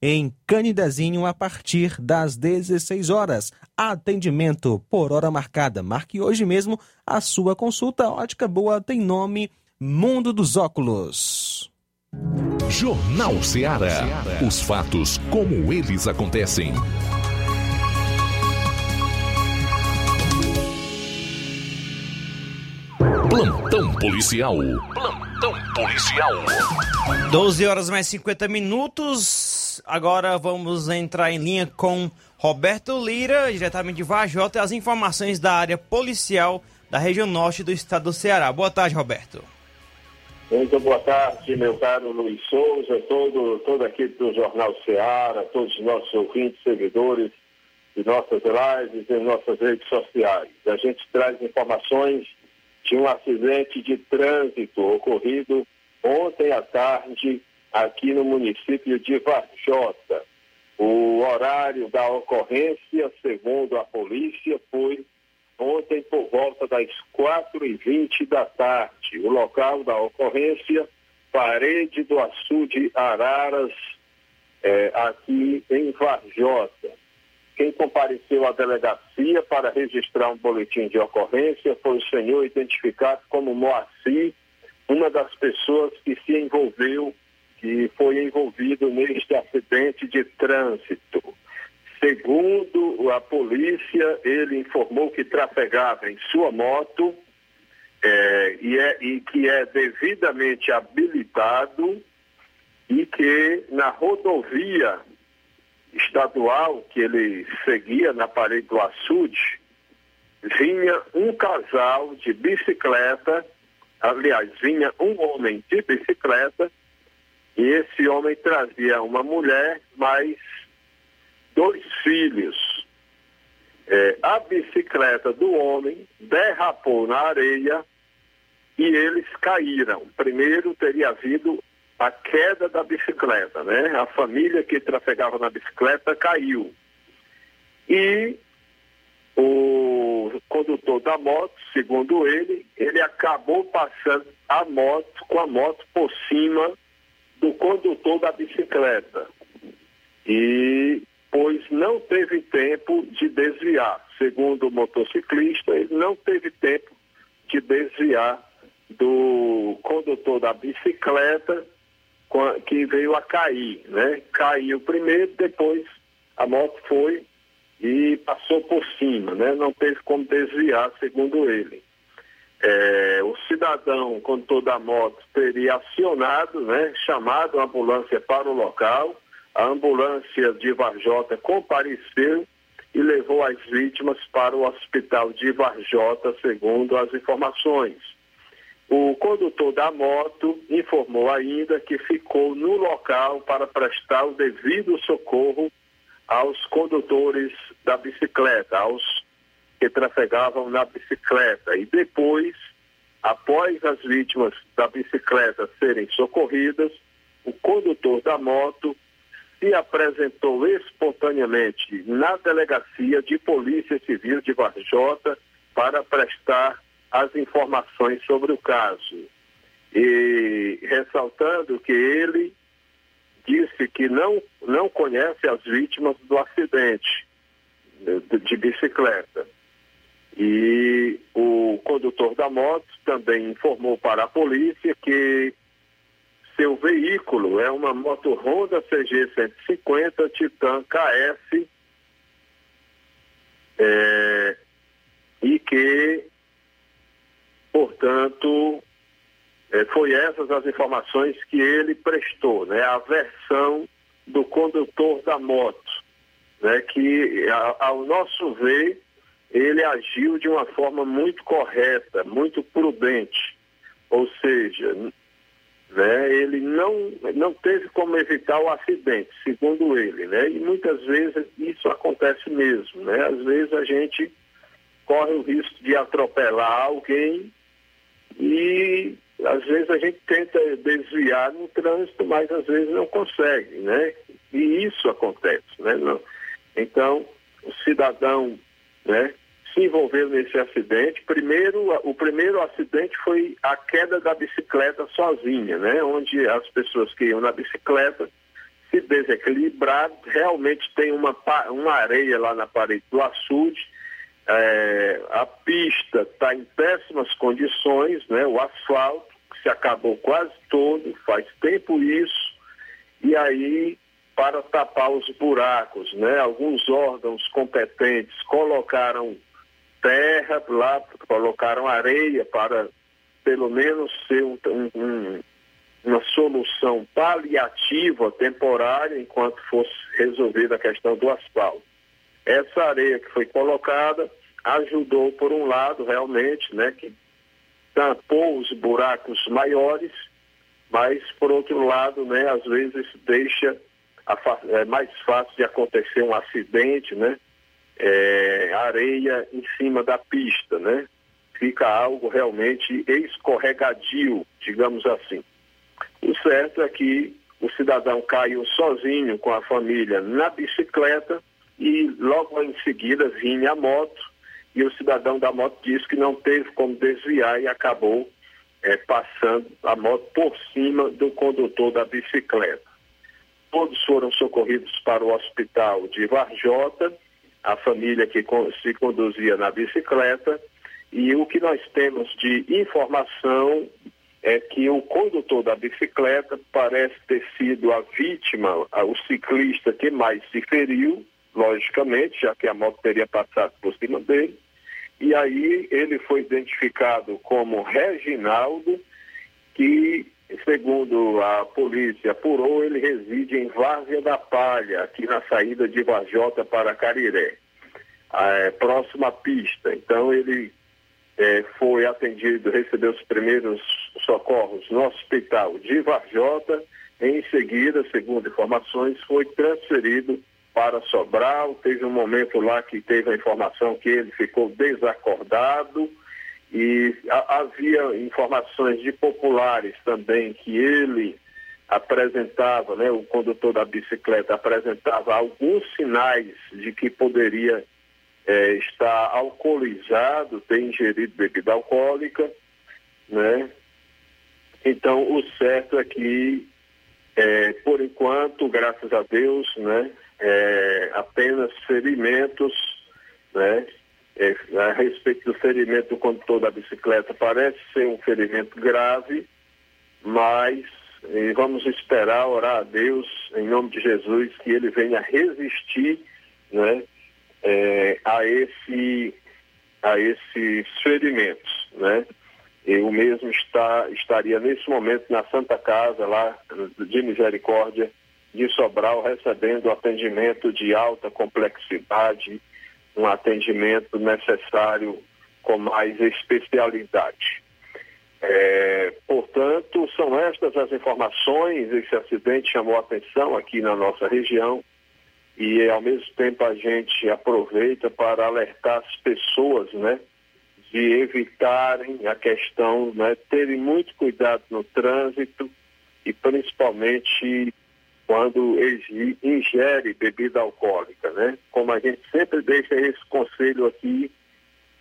Em Canidezinho, a partir das 16 horas. Atendimento por hora marcada. Marque hoje mesmo a sua consulta. Ótica Boa tem nome Mundo dos Óculos. Jornal Ceará. Os fatos como eles acontecem. Plantão policial. Plantão policial. 12 horas mais 50 minutos. Agora vamos entrar em linha com Roberto Lira, diretamente de Vajota, e as informações da área policial da região norte do estado do Ceará. Boa tarde, Roberto. Muito boa tarde, meu caro Luiz Souza, todo, todo aqui do Jornal Ceará, todos os nossos ouvintes, seguidores de nossas lives e nossas redes sociais. A gente traz informações de um acidente de trânsito ocorrido ontem à tarde aqui no município de Varjota. O horário da ocorrência, segundo a polícia, foi ontem por volta das 4h20 da tarde. O local da ocorrência, parede do açude Araras, é, aqui em Varjota. Quem compareceu à delegacia para registrar um boletim de ocorrência foi o senhor identificado como Moacir, uma das pessoas que se envolveu, que foi envolvido neste acidente de trânsito. Segundo a polícia, ele informou que trafegava em sua moto é, e, é, e que é devidamente habilitado e que na rodovia estadual que ele seguia na parede do açude, vinha um casal de bicicleta, aliás, vinha um homem de bicicleta, e esse homem trazia uma mulher, mais dois filhos. É, a bicicleta do homem derrapou na areia e eles caíram. Primeiro teria havido a queda da bicicleta, né? A família que trafegava na bicicleta caiu. E o condutor da moto, segundo ele, ele acabou passando a moto com a moto por cima do condutor da bicicleta. E pois não teve tempo de desviar. Segundo o motociclista, ele não teve tempo de desviar do condutor da bicicleta que veio a cair, né? Caiu primeiro, depois a moto foi e passou por cima, né? Não teve como desviar, segundo ele. É, o cidadão, condutor da moto, teria acionado, né? Chamado a ambulância para o local. A ambulância de Varjota compareceu e levou as vítimas para o hospital de Varjota, segundo as informações. O condutor da moto informou ainda que ficou no local para prestar o devido socorro aos condutores da bicicleta, aos que trafegavam na bicicleta. E depois, após as vítimas da bicicleta serem socorridas, o condutor da moto se apresentou espontaneamente na delegacia de Polícia Civil de Varjota para prestar as informações sobre o caso. E ressaltando que ele disse que não, não conhece as vítimas do acidente de, de bicicleta. E o condutor da moto também informou para a polícia que seu veículo é uma moto Honda CG 150 Titan KS é, e que Portanto, é, foi essas as informações que ele prestou, né? A versão do condutor da moto, né? Que, a, ao nosso ver, ele agiu de uma forma muito correta, muito prudente. Ou seja, né, ele não, não teve como evitar o acidente, segundo ele, né? E muitas vezes isso acontece mesmo, né? Às vezes a gente corre o risco de atropelar alguém e às vezes a gente tenta desviar no trânsito, mas às vezes não consegue, né? E isso acontece, né? Não. Então, o cidadão, né, se envolveu nesse acidente. Primeiro, o primeiro acidente foi a queda da bicicleta sozinha, né? Onde as pessoas que iam na bicicleta se desequilibraram, realmente tem uma, uma areia lá na parede do açude, é, a pista está em péssimas condições, né? o asfalto, se acabou quase todo, faz tempo isso, e aí para tapar os buracos, né? Alguns órgãos competentes colocaram terra lá, colocaram areia para pelo menos ser um, um, uma solução paliativa, temporária, enquanto fosse resolvida a questão do asfalto. Essa areia que foi colocada ajudou, por um lado, realmente, né, que tampou os buracos maiores, mas, por outro lado, né, às vezes deixa é mais fácil de acontecer um acidente, né, é, areia em cima da pista, né, fica algo realmente escorregadio, digamos assim. O certo é que o cidadão caiu sozinho com a família na bicicleta e logo em seguida vinha a moto e o cidadão da moto disse que não teve como desviar e acabou é, passando a moto por cima do condutor da bicicleta. Todos foram socorridos para o hospital de Varjota, a família que se conduzia na bicicleta, e o que nós temos de informação é que o condutor da bicicleta parece ter sido a vítima, o ciclista que mais se feriu, logicamente, já que a moto teria passado por cima dele. E aí ele foi identificado como Reginaldo, que, segundo a polícia apurou, ele reside em Várzea da Palha, aqui na saída de Vajota para Cariré, é, pista. Então ele é, foi atendido, recebeu os primeiros socorros no hospital de Varjota. Em seguida, segundo informações, foi transferido para Sobral. Teve um momento lá que teve a informação que ele ficou desacordado e a, havia informações de populares também que ele apresentava, né, o condutor da bicicleta apresentava alguns sinais de que poderia é, estar alcoolizado, ter ingerido bebida alcoólica, né? Então, o certo é que, é, por enquanto, graças a Deus, né, é, apenas ferimentos, né, é, a respeito do ferimento do condutor da bicicleta, parece ser um ferimento grave, mas vamos esperar, orar a Deus, em nome de Jesus, que ele venha resistir, né, é, a, esse, a esses ferimentos, né? Eu mesmo está, estaria nesse momento na Santa Casa lá de Misericórdia de Sobral recebendo atendimento de alta complexidade, um atendimento necessário com mais especialidade. É, portanto, são estas as informações. Esse acidente chamou a atenção aqui na nossa região e ao mesmo tempo a gente aproveita para alertar as pessoas, né, de evitarem a questão, né, terem muito cuidado no trânsito e principalmente quando ingere bebida alcoólica, né? Como a gente sempre deixa esse conselho aqui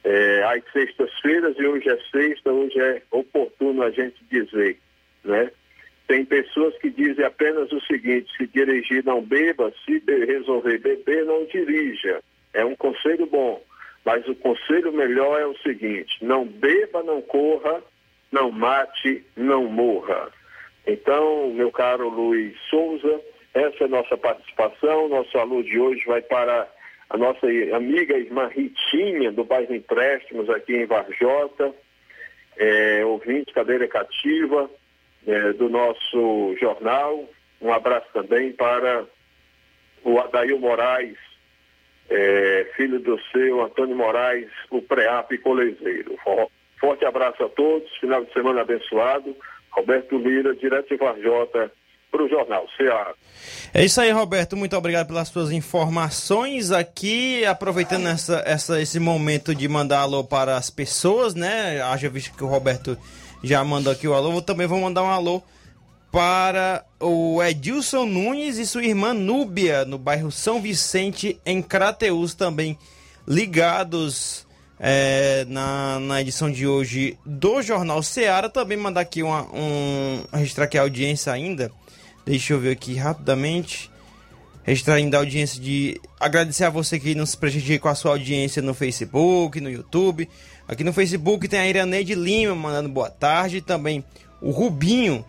é, às sextas-feiras e hoje é sexta, hoje é oportuno a gente dizer, né? Tem pessoas que dizem apenas o seguinte: se dirigir, não beba, se resolver beber, não dirija. É um conselho bom, mas o conselho melhor é o seguinte: não beba, não corra, não mate, não morra. Então, meu caro Luiz Souza, essa é a nossa participação. Nosso alô de hoje vai para a nossa amiga irmã Ritinha, do bairro Empréstimos, aqui em Varjota, é, ouvinte, cadeira cativa é, do nosso jornal. Um abraço também para o Adail Moraes, é, filho do seu Antônio Moraes, o pré-app colezeiro. Forte abraço a todos, final de semana abençoado. Roberto Lira, direto de Varjota, para o Jornal Ceará. É isso aí, Roberto. Muito obrigado pelas suas informações aqui. Aproveitando essa, essa, esse momento de mandar alô para as pessoas, né? Haja visto que o Roberto já mandou aqui o alô. Eu também vou mandar um alô para o Edilson Nunes e sua irmã Núbia, no bairro São Vicente, em Crateus, também ligados é, na, na edição de hoje do Jornal Seara. Também mandar aqui uma, um. registrar aqui a audiência ainda. Deixa eu ver aqui rapidamente. Registrar ainda a audiência de. Agradecer a você que nos prestigia com a sua audiência no Facebook, no YouTube. Aqui no Facebook tem a Iraneide Lima mandando boa tarde. Também o Rubinho,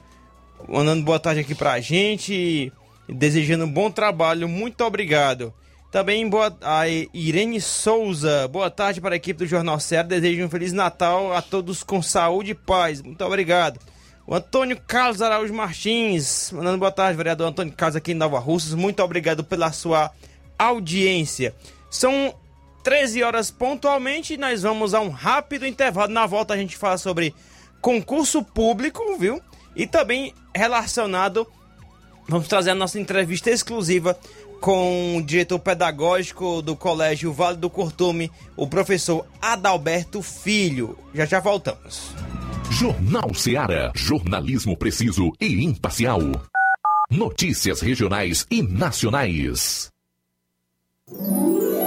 mandando boa tarde aqui pra gente, desejando um bom trabalho, muito obrigado. Também boa, a Irene Souza, boa tarde para a equipe do Jornal Ceará, desejo um Feliz Natal a todos com saúde e paz, muito obrigado. O Antônio Carlos Araújo Martins, mandando boa tarde, vereador Antônio Carlos aqui em Nova Russas, muito obrigado pela sua audiência. São 13 horas pontualmente, nós vamos a um rápido intervalo. Na volta a gente fala sobre concurso público, viu? E também relacionado, vamos trazer a nossa entrevista exclusiva com o diretor pedagógico do Colégio Vale do Curtume, o professor Adalberto Filho. Já já voltamos. Jornal Seara. Jornalismo preciso e imparcial. Notícias regionais e nacionais.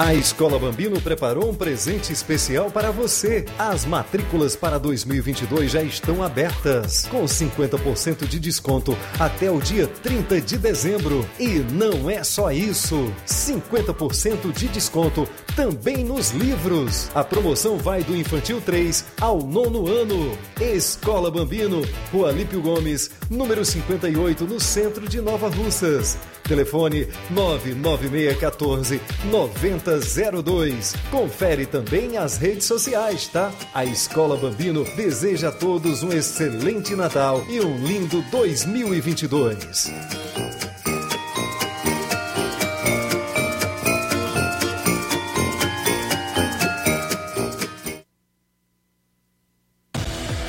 A Escola Bambino preparou um presente especial para você. As matrículas para 2022 já estão abertas, com 50% de desconto até o dia 30 de dezembro. E não é só isso: 50% de desconto também nos livros. A promoção vai do infantil 3 ao nono ano. Escola Bambino, Rua Lípio Gomes, número 58, no centro de Nova Russas. Telefone 99614 9002. Confere também as redes sociais, tá? A Escola Bambino deseja a todos um excelente Natal e um lindo 2022.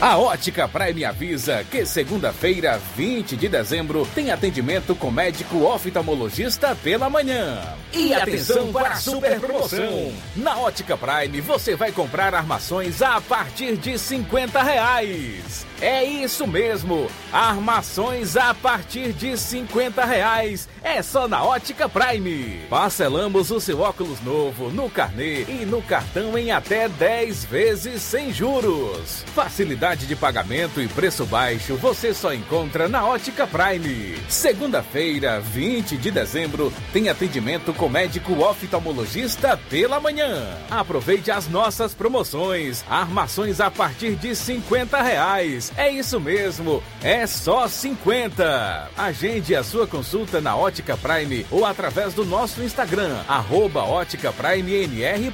A Ótica Prime avisa que segunda-feira, 20 de dezembro, tem atendimento com médico oftalmologista pela manhã. E atenção para a super promoção! Na Ótica Prime você vai comprar armações a partir de 50 reais. É isso mesmo, armações a partir de 50 reais. É só na Ótica Prime. Parcelamos o seu óculos novo no carnê e no cartão em até 10 vezes sem juros. Facilidade de pagamento e preço baixo você só encontra na Ótica Prime. Segunda-feira, 20 de dezembro, tem atendimento com médico oftalmologista pela manhã. Aproveite as nossas promoções. Armações a partir de 50 reais. É isso mesmo, é só 50. Agende a sua consulta na Ótica Prime ou através do nosso Instagram, arroba Ótica Prime NR.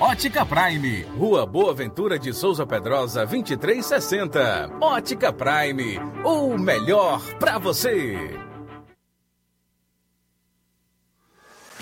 Ótica Prime, Rua Boa Ventura de Souza Pedrosa, 2360. Ótica Prime, o melhor pra você.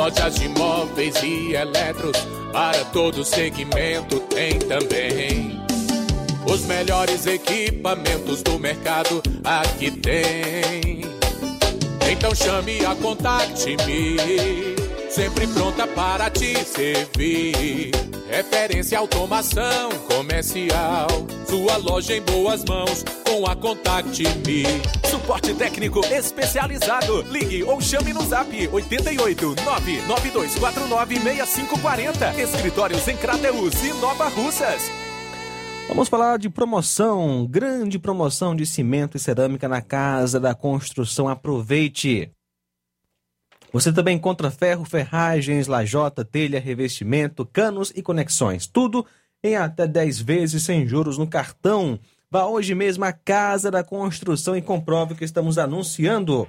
Lojas de móveis e eletros, para todo segmento tem também. Os melhores equipamentos do mercado aqui tem. Então chame a Contact Me, sempre pronta para te servir. Referência automação comercial, sua loja em boas mãos com a Contact Me. Suporte técnico especializado. Ligue ou chame no zap 88 99249 6540. Escritórios em Crateus e Nova Russas. Vamos falar de promoção, grande promoção de cimento e cerâmica na Casa da Construção. Aproveite! Você também encontra ferro, ferragens, lajota, telha, revestimento, canos e conexões. Tudo em até 10 vezes sem juros no cartão. Vá hoje mesmo à Casa da Construção e comprove que estamos anunciando.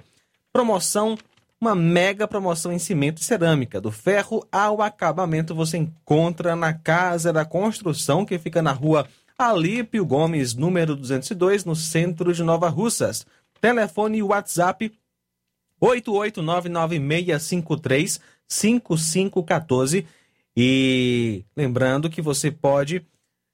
Promoção, uma mega promoção em cimento e cerâmica. Do ferro ao acabamento você encontra na Casa da Construção, que fica na rua Alípio Gomes, número 202, no centro de Nova Russas. Telefone e WhatsApp 88996535514. E lembrando que você pode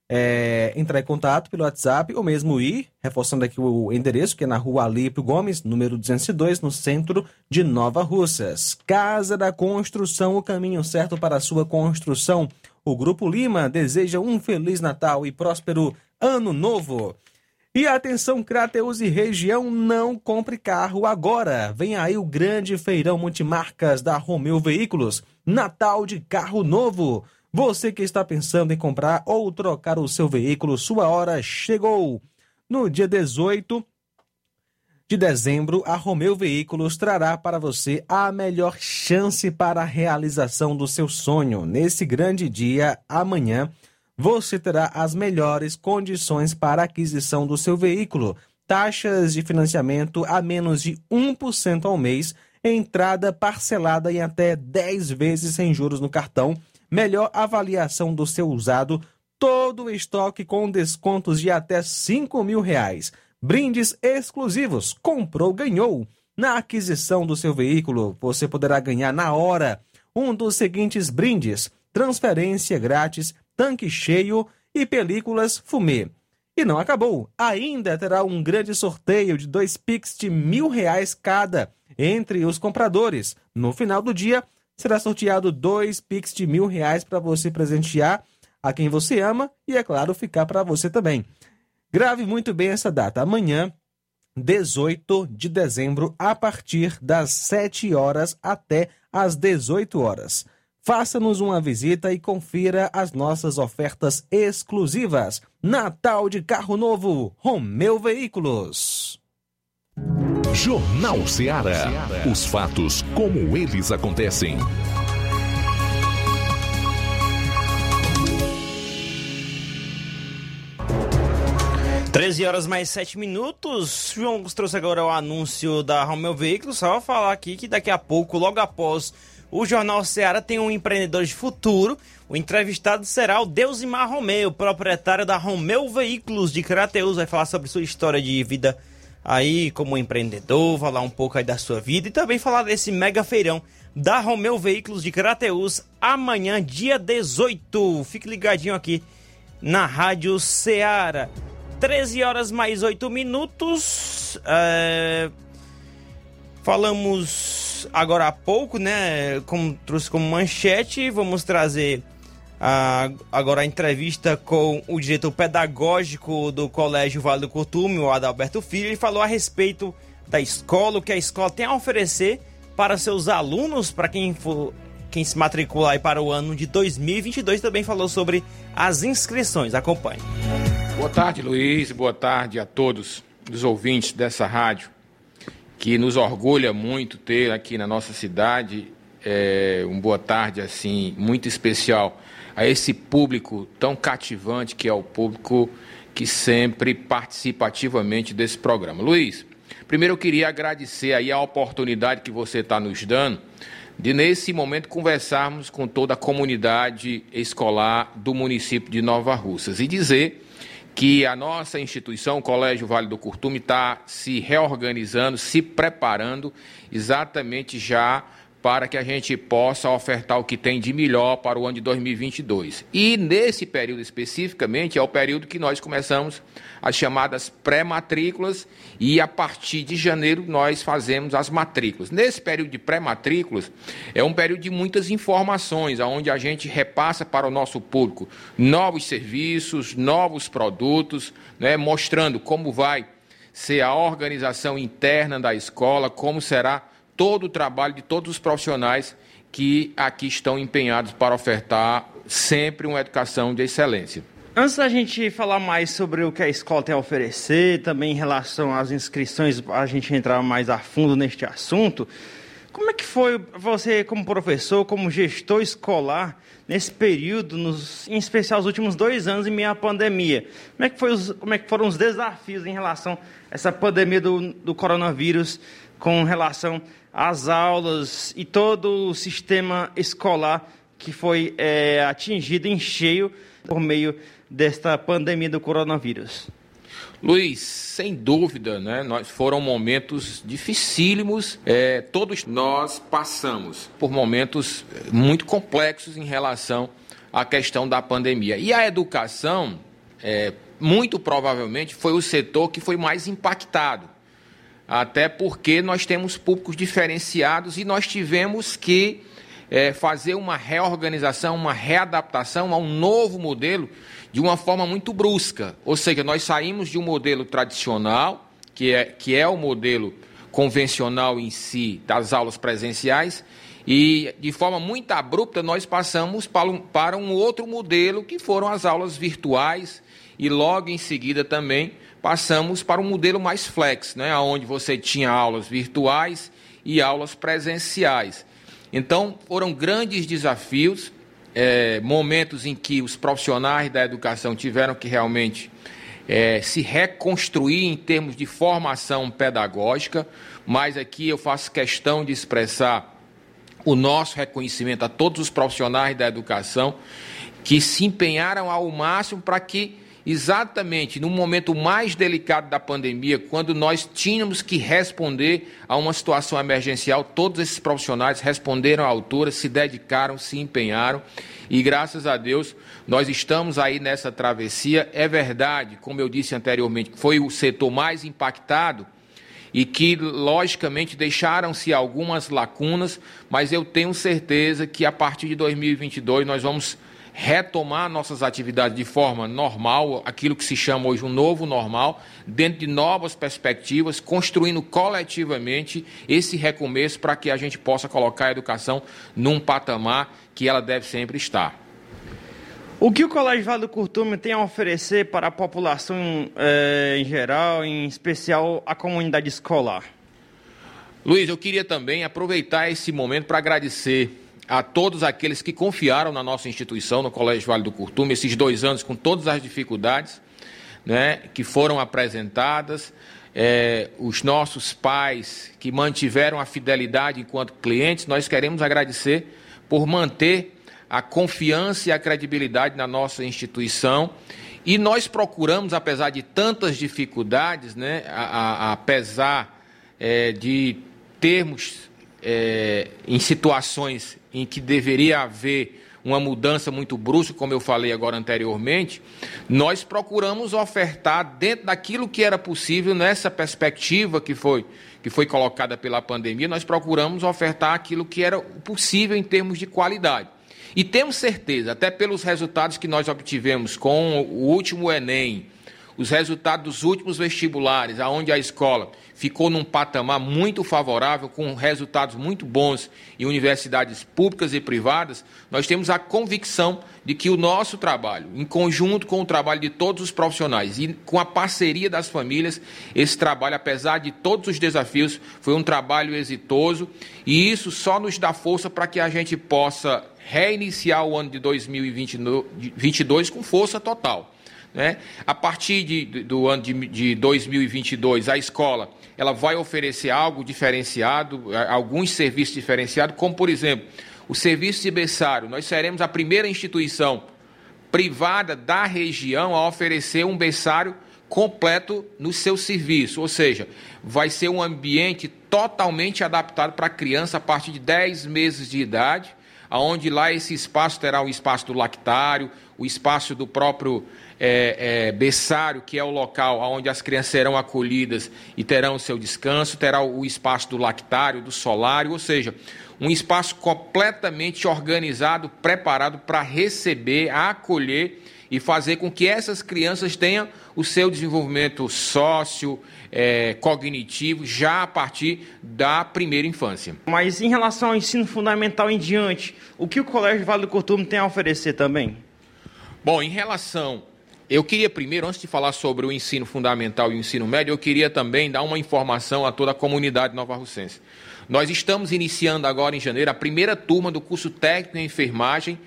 é, entrar em contato pelo WhatsApp ou mesmo ir, reforçando aqui o endereço, que é na rua Alípio Gomes, número 202, no centro de Nova Russas. Casa da Construção, o caminho certo para a sua construção. O Grupo Lima deseja um Feliz Natal e próspero Ano Novo. E atenção, Crateus e região, não compre carro agora. Vem aí o grande feirão multimarcas da Romeu Veículos. Natal de carro novo. Você que está pensando em comprar ou trocar o seu veículo, sua hora chegou. No dia 18 de dezembro, a Romeu Veículos trará para você a melhor chance para a realização do seu sonho. Nesse grande dia, amanhã, você terá as melhores condições para aquisição do seu veículo. Taxas de financiamento a menos de 1% ao mês, entrada parcelada em até 10 vezes sem juros no cartão, melhor avaliação do seu usado, todo o estoque com descontos de até 5 mil reais. Brindes exclusivos. Comprou, ganhou. Na aquisição do seu veículo, você poderá ganhar na hora um dos seguintes brindes: transferência grátis tanque cheio e películas fumê. E não acabou. Ainda terá um grande sorteio de dois Pix de mil reais cada entre os compradores. No final do dia, será sorteado dois Pix de mil reais para você presentear a quem você ama e, é claro, ficar para você também. Grave muito bem essa data. Amanhã, 18 de dezembro, a partir das 7 horas até às 18 horas. Faça-nos uma visita e confira as nossas ofertas exclusivas. Natal de Carro Novo, Romeu Veículos. Jornal Ceará. Os fatos como eles acontecem. Treze horas mais sete minutos. João trouxe agora o anúncio da Romeu Veículos. Só falar aqui que daqui a pouco, logo após o Jornal Ceará tem um empreendedor de futuro. O entrevistado será o Deusimar Romeu, proprietário da Romeu Veículos de Crateus. Vai falar sobre sua história de vida aí como empreendedor, falar um pouco aí da sua vida e também falar desse mega feirão da Romeu Veículos de Crateus amanhã, dia 18. Fique ligadinho aqui na Rádio Ceará. 13 horas mais 8 minutos. É... Falamos agora há pouco, né? Como trouxe como manchete, vamos trazer a, agora a entrevista com o diretor pedagógico do Colégio Vale do Curtume, o Adalberto Filho. Ele falou a respeito da escola, o que a escola tem a oferecer para seus alunos, para quem for quem se matricular aí para o ano de 2022 também falou sobre as inscrições. Acompanhe. Boa tarde, Luiz. Boa tarde a todos os ouvintes dessa rádio que nos orgulha muito ter aqui na nossa cidade. É, um boa tarde assim muito especial a esse público tão cativante que é o público que sempre participa ativamente desse programa. Luiz, primeiro eu queria agradecer aí a oportunidade que você está nos dando de nesse momento conversarmos com toda a comunidade escolar do município de Nova Russas e dizer que a nossa instituição, o Colégio Vale do Curtume, está se reorganizando, se preparando exatamente já para que a gente possa ofertar o que tem de melhor para o ano de 2022. E nesse período especificamente é o período que nós começamos as chamadas pré-matrículas e a partir de janeiro nós fazemos as matrículas. Nesse período de pré-matrículas é um período de muitas informações, onde a gente repassa para o nosso público novos serviços, novos produtos, né, mostrando como vai ser a organização interna da escola, como será todo o trabalho de todos os profissionais que aqui estão empenhados para ofertar sempre uma educação de excelência. Antes da gente falar mais sobre o que a escola tem a oferecer, também em relação às inscrições, a gente entrar mais a fundo neste assunto, Como é que foi você, como professor, como gestor escolar, nesse período, nos, em especial os últimos dois anos em meio à pandemia? Como é que, foi os, como é que foram os desafios em relação a essa pandemia do, do coronavírus com relação às aulas e todo o sistema escolar que foi é, atingido em cheio por meio desta pandemia do coronavírus? Luiz, sem dúvida, né, nós foram momentos dificílimos. É, todos nós passamos por momentos muito complexos em relação à questão da pandemia. E a educação, é, muito provavelmente, foi o setor que foi mais impactado. Até porque nós temos públicos diferenciados e nós tivemos que é, fazer uma reorganização, uma readaptação a um novo modelo de uma forma muito brusca. Ou seja, nós saímos de um modelo tradicional, que é, que é o modelo convencional em si das aulas presenciais, e de forma muito abrupta nós passamos para um, para um outro modelo, que foram as aulas virtuais, e logo em seguida também passamos para um modelo mais flex, né, onde você tinha aulas virtuais e aulas presenciais. Então, foram grandes desafios, é, momentos em que os profissionais da educação tiveram que realmente é, se reconstruir em termos de formação pedagógica, mas aqui eu faço questão de expressar o nosso reconhecimento a todos os profissionais da educação que se empenharam ao máximo para que exatamente no momento mais delicado da pandemia, quando nós tínhamos que responder a uma situação emergencial, todos esses profissionais responderam à altura, se dedicaram, se empenharam e graças a Deus nós estamos aí nessa travessia. É verdade, como eu disse anteriormente, foi o setor mais impactado e que, logicamente, deixaram-se algumas lacunas, mas eu tenho certeza que a partir de 2022 nós vamos retomar nossas atividades de forma normal, aquilo que se chama hoje um novo normal, dentro de novas perspectivas, construindo coletivamente esse recomeço para que a gente possa colocar a educação num patamar que ela deve sempre estar. O que o Colégio Vale do Curtume tem a oferecer para a população eh, em geral, em especial a comunidade escolar? Luiz, eu queria também aproveitar esse momento para agradecer a todos aqueles que confiaram na nossa instituição, no Colégio Vale do Curtume, esses dois anos com todas as dificuldades né, que foram apresentadas, é, os nossos pais que mantiveram a fidelidade enquanto clientes, nós queremos agradecer por manter a confiança e a credibilidade na nossa instituição. E nós procuramos, apesar de tantas dificuldades, né, a, a, apesar é, de termos é, em situações em que deveria haver uma mudança muito brusca, como eu falei agora anteriormente, nós procuramos ofertar dentro daquilo que era possível nessa perspectiva que foi que foi colocada pela pandemia, nós procuramos ofertar aquilo que era possível em termos de qualidade. E temos certeza, até pelos resultados que nós obtivemos com o último Enem, os resultados dos últimos vestibulares, aonde a escola ficou num patamar muito favorável, com resultados muito bons em universidades públicas e privadas, nós temos a convicção de que o nosso trabalho, em conjunto com o trabalho de todos os profissionais e com a parceria das famílias, esse trabalho, apesar de todos os desafios, foi um trabalho exitoso e isso só nos dá força para que a gente possa reiniciar o ano de 2022 com força total. Né? A partir de, do ano de, de 2022, a escola ela vai oferecer algo diferenciado, alguns serviços diferenciados, como, por exemplo, o serviço de berçário. Nós seremos a primeira instituição privada da região a oferecer um berçário completo no seu serviço, ou seja, vai ser um ambiente totalmente adaptado para a criança a partir de 10 meses de idade, aonde lá esse espaço terá o espaço do lactário, o espaço do próprio é, é, berçário, que é o local onde as crianças serão acolhidas e terão o seu descanso, terá o espaço do lactário, do solário, ou seja, um espaço completamente organizado, preparado para receber, acolher e fazer com que essas crianças tenham o seu desenvolvimento sócio, é, cognitivo, já a partir da primeira infância. Mas em relação ao ensino fundamental em diante, o que o Colégio Vale do Curtume tem a oferecer também? Bom, em relação eu queria primeiro, antes de falar sobre o ensino fundamental e o ensino médio, eu queria também dar uma informação a toda a comunidade nova russense. Nós estamos iniciando agora em janeiro a primeira turma do curso técnico em enfermagem,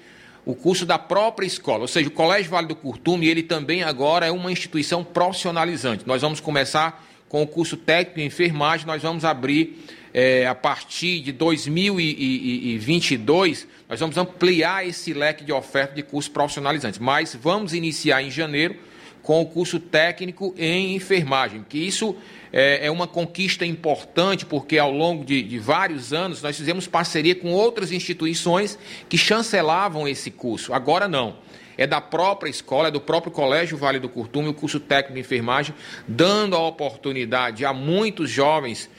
o curso da própria escola, ou seja, o Colégio Vale do Curtume, ele também agora é uma instituição profissionalizante. Nós vamos começar com o curso técnico em enfermagem, nós vamos abrir é, a partir de 2022, nós vamos ampliar esse leque de oferta de cursos profissionalizantes, mas vamos iniciar em janeiro com o curso técnico em enfermagem, que isso é, é uma conquista importante, porque ao longo de, de, vários anos nós fizemos parceria com outras instituições que chancelavam esse curso. Agora não. É da própria escola, é do próprio Colégio Vale do Curtume, o curso técnico de enfermagem, dando a oportunidade a muitos jovens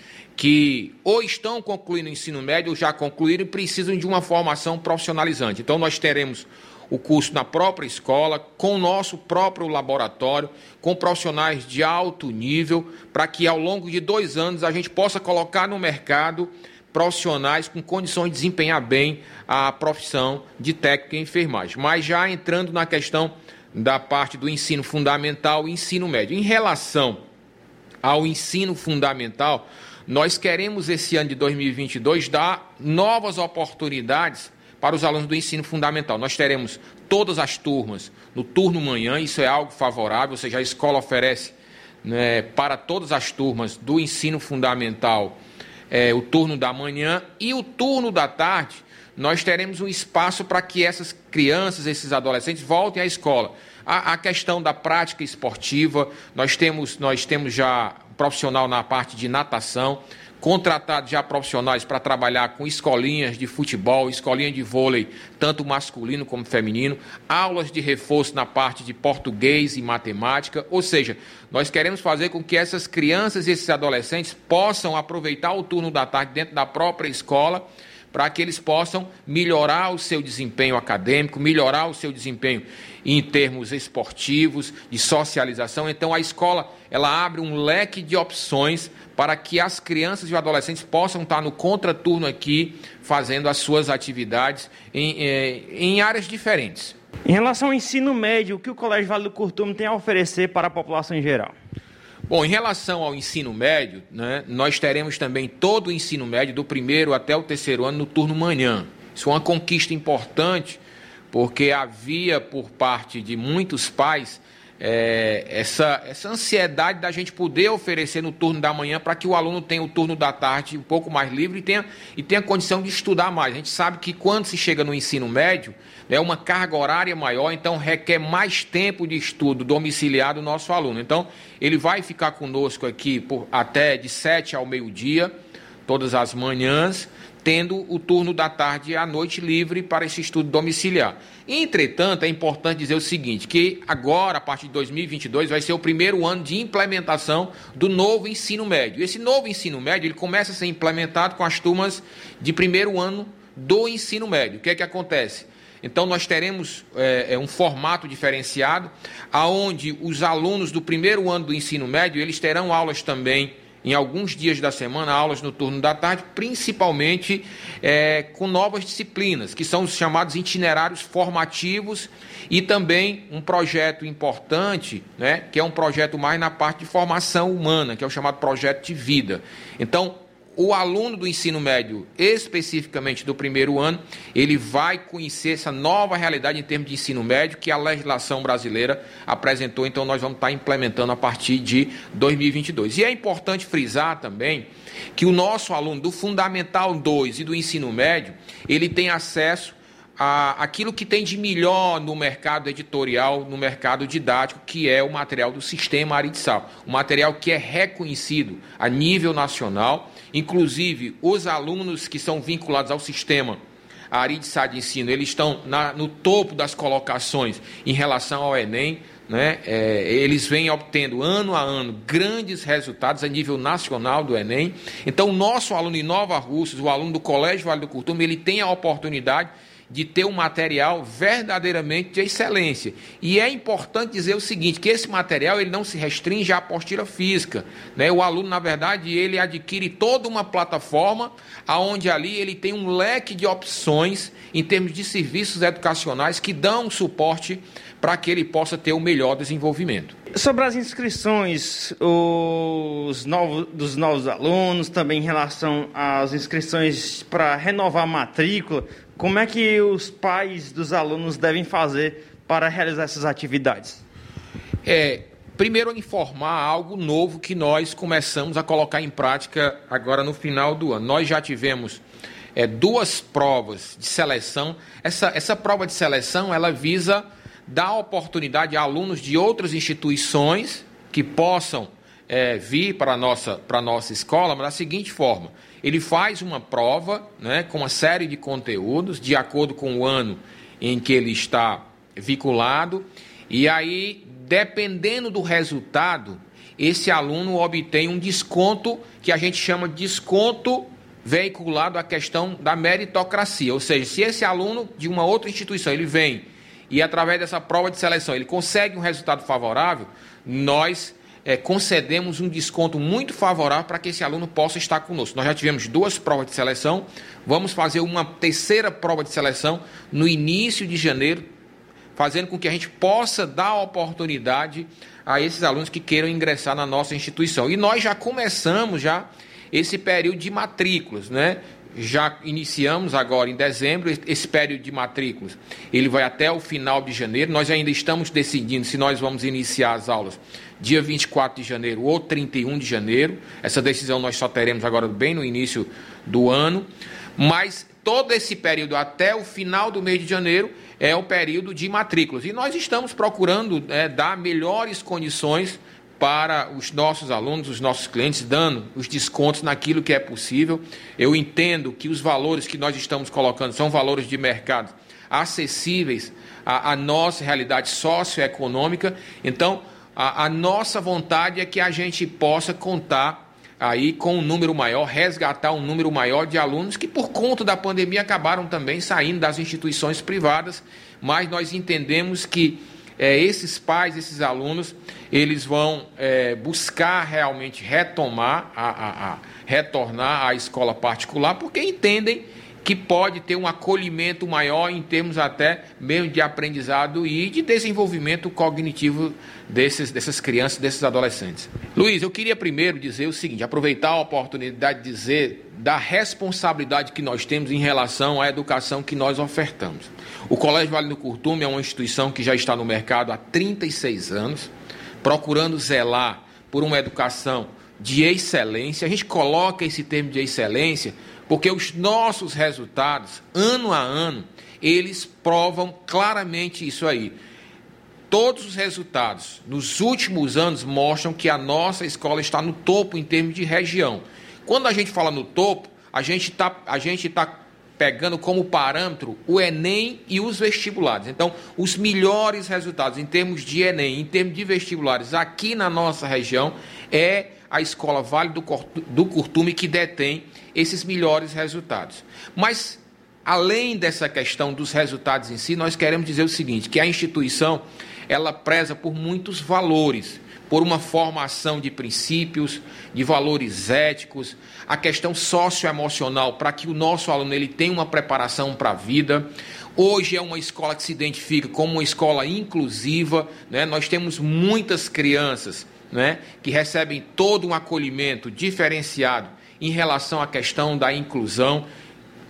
que ou estão concluindo o ensino médio ou já concluíram e precisam de uma formação profissionalizante. Então, nós teremos o curso na própria escola, com o nosso próprio laboratório, com profissionais de alto nível, para que ao longo de dois anos a gente possa colocar no mercado profissionais com condições de desempenhar bem a profissão de técnico em enfermagem. Mas já entrando na questão da parte do ensino fundamental e ensino médio. Em relação ao ensino fundamental, nós queremos esse ano de 2022 dar novas oportunidades para os alunos do ensino fundamental. Nós teremos todas as turmas no turno manhã, isso é algo favorável, ou seja, a escola oferece né, para todas as turmas do ensino fundamental é, o turno da manhã e o turno da tarde. Nós teremos um espaço para que essas crianças, esses adolescentes voltem à escola. A, a questão da prática esportiva, nós temos, nós temos já profissional na parte de natação, contratado já profissionais para trabalhar com escolinhas de futebol, escolinha de vôlei, tanto masculino como feminino, aulas de reforço na parte de português e matemática, ou seja, nós queremos fazer com que essas crianças e esses adolescentes possam aproveitar o turno da tarde dentro da própria escola para que eles possam melhorar o seu desempenho acadêmico, melhorar o seu desempenho em termos esportivos, de socialização. Então a escola, ela abre um leque de opções para que as crianças e os adolescentes possam estar no contraturno aqui, fazendo as suas atividades em, eh, em áreas diferentes. Em relação ao ensino médio, o que o Colégio Vale do Curtume tem a oferecer para a população em geral? Bom, em relação ao ensino médio, né, nós teremos também todo o ensino médio, do primeiro até o terceiro ano, no turno manhã. Isso é uma conquista importante, porque havia por parte de muitos pais é, essa, essa ansiedade da gente poder oferecer no turno da manhã para que o aluno tenha o turno da tarde um pouco mais livre e tenha, e tenha condição de estudar mais. A gente sabe que quando se chega no ensino médio, é uma carga horária maior, então requer mais tempo de estudo domiciliar do nosso aluno. Então, ele vai ficar conosco aqui por até de 7 ao meio-dia, todas as manhãs, tendo o turno da tarde e à noite livre para esse estudo domiciliar. Entretanto, é importante dizer o seguinte, que agora, a partir de 2022, vai ser o primeiro ano de implementação do novo ensino médio. Esse novo ensino médio, ele começa a ser implementado com as turmas de primeiro ano do ensino médio. O que é que acontece? Então, nós teremos é, um formato diferenciado, aonde os alunos do primeiro ano do ensino médio, eles terão aulas também em alguns dias da semana, aulas no turno da tarde, principalmente é, com novas disciplinas, que são os chamados itinerários formativos, e também um projeto importante, né, que é um projeto mais na parte de formação humana, que é o chamado projeto de vida. Então, o aluno do ensino médio, especificamente do primeiro ano, ele vai conhecer essa nova realidade em termos de ensino médio que a legislação brasileira apresentou, então nós vamos estar implementando a partir de 2022. E é importante frisar também que o nosso aluno do Fundamental 2 e do ensino médio, ele tem acesso aquilo que tem de melhor no mercado editorial, no mercado didático, que é o material do sistema Aridissal. Um material que é reconhecido a nível nacional, inclusive os alunos que são vinculados ao sistema Aridissal de ensino, eles estão na, no topo das colocações em relação ao Enem, né? É, eles vêm obtendo ano a ano grandes resultados a nível nacional do Enem. Então, o nosso aluno em Nova Russas, o aluno do Colégio Vale do Curtume, ele tem a oportunidade de ter um material verdadeiramente de excelência. E é importante dizer o seguinte, que esse material ele não se restringe à apostila física. Né? O aluno, na verdade, ele adquire toda uma plataforma onde ali ele tem um leque de opções em termos de serviços educacionais que dão suporte para que ele possa ter o melhor desenvolvimento. Sobre as inscrições os novos, dos novos alunos, também em relação às inscrições para renovar a matrícula, como é que os pais dos alunos devem fazer para realizar essas atividades? É, primeiro informar algo novo que nós começamos a colocar em prática agora no final do ano. Nós já tivemos é, duas provas de seleção. Essa, essa prova de seleção ela visa dar oportunidade a alunos de outras instituições que possam é, vir para a nossa, para nossa escola, mas da seguinte forma: ele faz uma prova né, com uma série de conteúdos, de acordo com o ano em que ele está vinculado, e aí, dependendo do resultado, esse aluno obtém um desconto que a gente chama de desconto veiculado à questão da meritocracia. Ou seja, se esse aluno de uma outra instituição ele vem e através dessa prova de seleção ele consegue um resultado favorável, nós é, concedemos um desconto muito favorável para que esse aluno possa estar conosco. Nós já tivemos duas provas de seleção, vamos fazer uma terceira prova de seleção no início de janeiro, fazendo com que a gente possa dar oportunidade a esses alunos que queiram ingressar na nossa instituição. E nós já começamos já esse período de matrículas, né? já iniciamos agora em dezembro esse período de matrículas. Ele vai até o final de janeiro. Nós ainda estamos decidindo se nós vamos iniciar as aulas dia 24 de janeiro ou 31 de janeiro. Essa decisão nós só teremos agora bem no início do ano. Mas todo esse período até o final do mês de janeiro é o período de matrículas. E nós estamos procurando é, dar melhores condições para os nossos alunos, os nossos clientes, dando os descontos naquilo que é possível. Eu entendo que os valores que nós estamos colocando são valores de mercado acessíveis à, à nossa realidade socioeconômica. Então, a, a nossa vontade é que a gente possa contar aí com um número maior, resgatar um número maior de alunos que por conta da pandemia acabaram também saindo das instituições privadas, mas nós entendemos que é, esses pais, esses alunos, eles vão é, buscar realmente retomar, a, a, a, retornar à escola particular, porque entendem que pode ter um acolhimento maior em termos até mesmo de aprendizado e de desenvolvimento cognitivo desses, dessas crianças, desses adolescentes. Luiz, eu queria primeiro dizer o seguinte, aproveitar a oportunidade de dizer da responsabilidade que nós temos em relação à educação que nós ofertamos. O Colégio Vale do Curtume é uma instituição que já está no mercado há 36 anos, procurando zelar por uma educação de excelência. A gente coloca esse termo de excelência porque os nossos resultados, ano a ano, eles provam claramente isso aí. Todos os resultados nos últimos anos mostram que a nossa escola está no topo em termos de região. Quando a gente fala no topo, a gente está tá pegando como parâmetro o Enem e os vestibulares. Então, os melhores resultados em termos de Enem, em termos de vestibulares aqui na nossa região, é a Escola Vale do, Curtume que detém esses melhores resultados. Mas, além dessa questão dos resultados em si, nós queremos dizer o seguinte, que a instituição, ela preza por muitos valores, por uma formação de princípios, de valores éticos, a questão socioemocional para que o nosso aluno ele tenha uma preparação para a vida. Hoje é uma escola que se identifica como uma escola inclusiva, né? nós temos muitas crianças né? que recebem todo um acolhimento diferenciado em relação à questão da inclusão.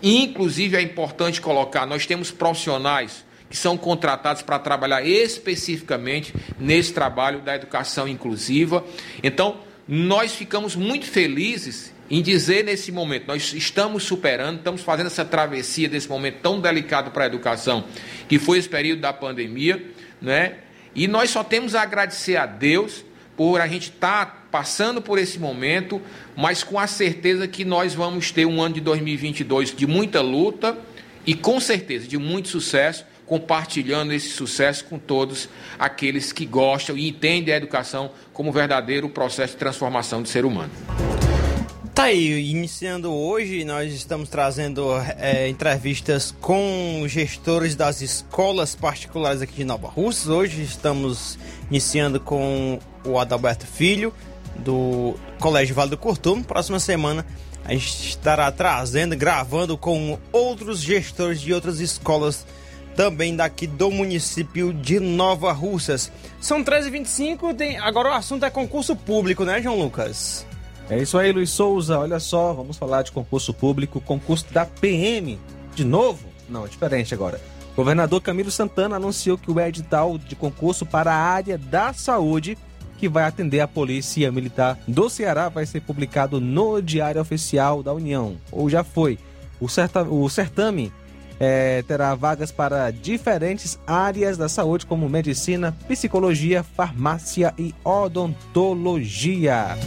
Inclusive é importante colocar, nós temos profissionais que são contratados para trabalhar especificamente nesse trabalho da educação inclusiva. Então, nós ficamos muito felizes em dizer nesse momento, nós estamos superando, estamos fazendo essa travessia desse momento tão delicado para a educação, que foi esse período da pandemia, né? E nós só temos a agradecer a Deus por a gente estar tá passando por esse momento, mas com a certeza que nós vamos ter um ano de 2022 de muita luta e com certeza de muito sucesso, compartilhando esse sucesso com todos aqueles que gostam e entendem a educação como verdadeiro processo de transformação do ser humano. Tá aí, iniciando hoje, nós estamos trazendo é, entrevistas com gestores das escolas particulares aqui de Nova Russa. Hoje estamos iniciando com o Adalberto Filho, do Colégio Vale do Curtume. Próxima semana a gente estará trazendo, gravando com outros gestores de outras escolas também daqui do município de Nova Russas. São 13h25, tem... agora o assunto é concurso público, né, João Lucas? É isso aí, Luiz Souza. Olha só, vamos falar de concurso público, concurso da PM. De novo? Não, é diferente agora. Governador Camilo Santana anunciou que o edital de concurso para a área da saúde, que vai atender a Polícia Militar do Ceará, vai ser publicado no Diário Oficial da União, ou já foi. O, certa, o certame é, terá vagas para diferentes áreas da saúde, como medicina, psicologia, farmácia e odontologia.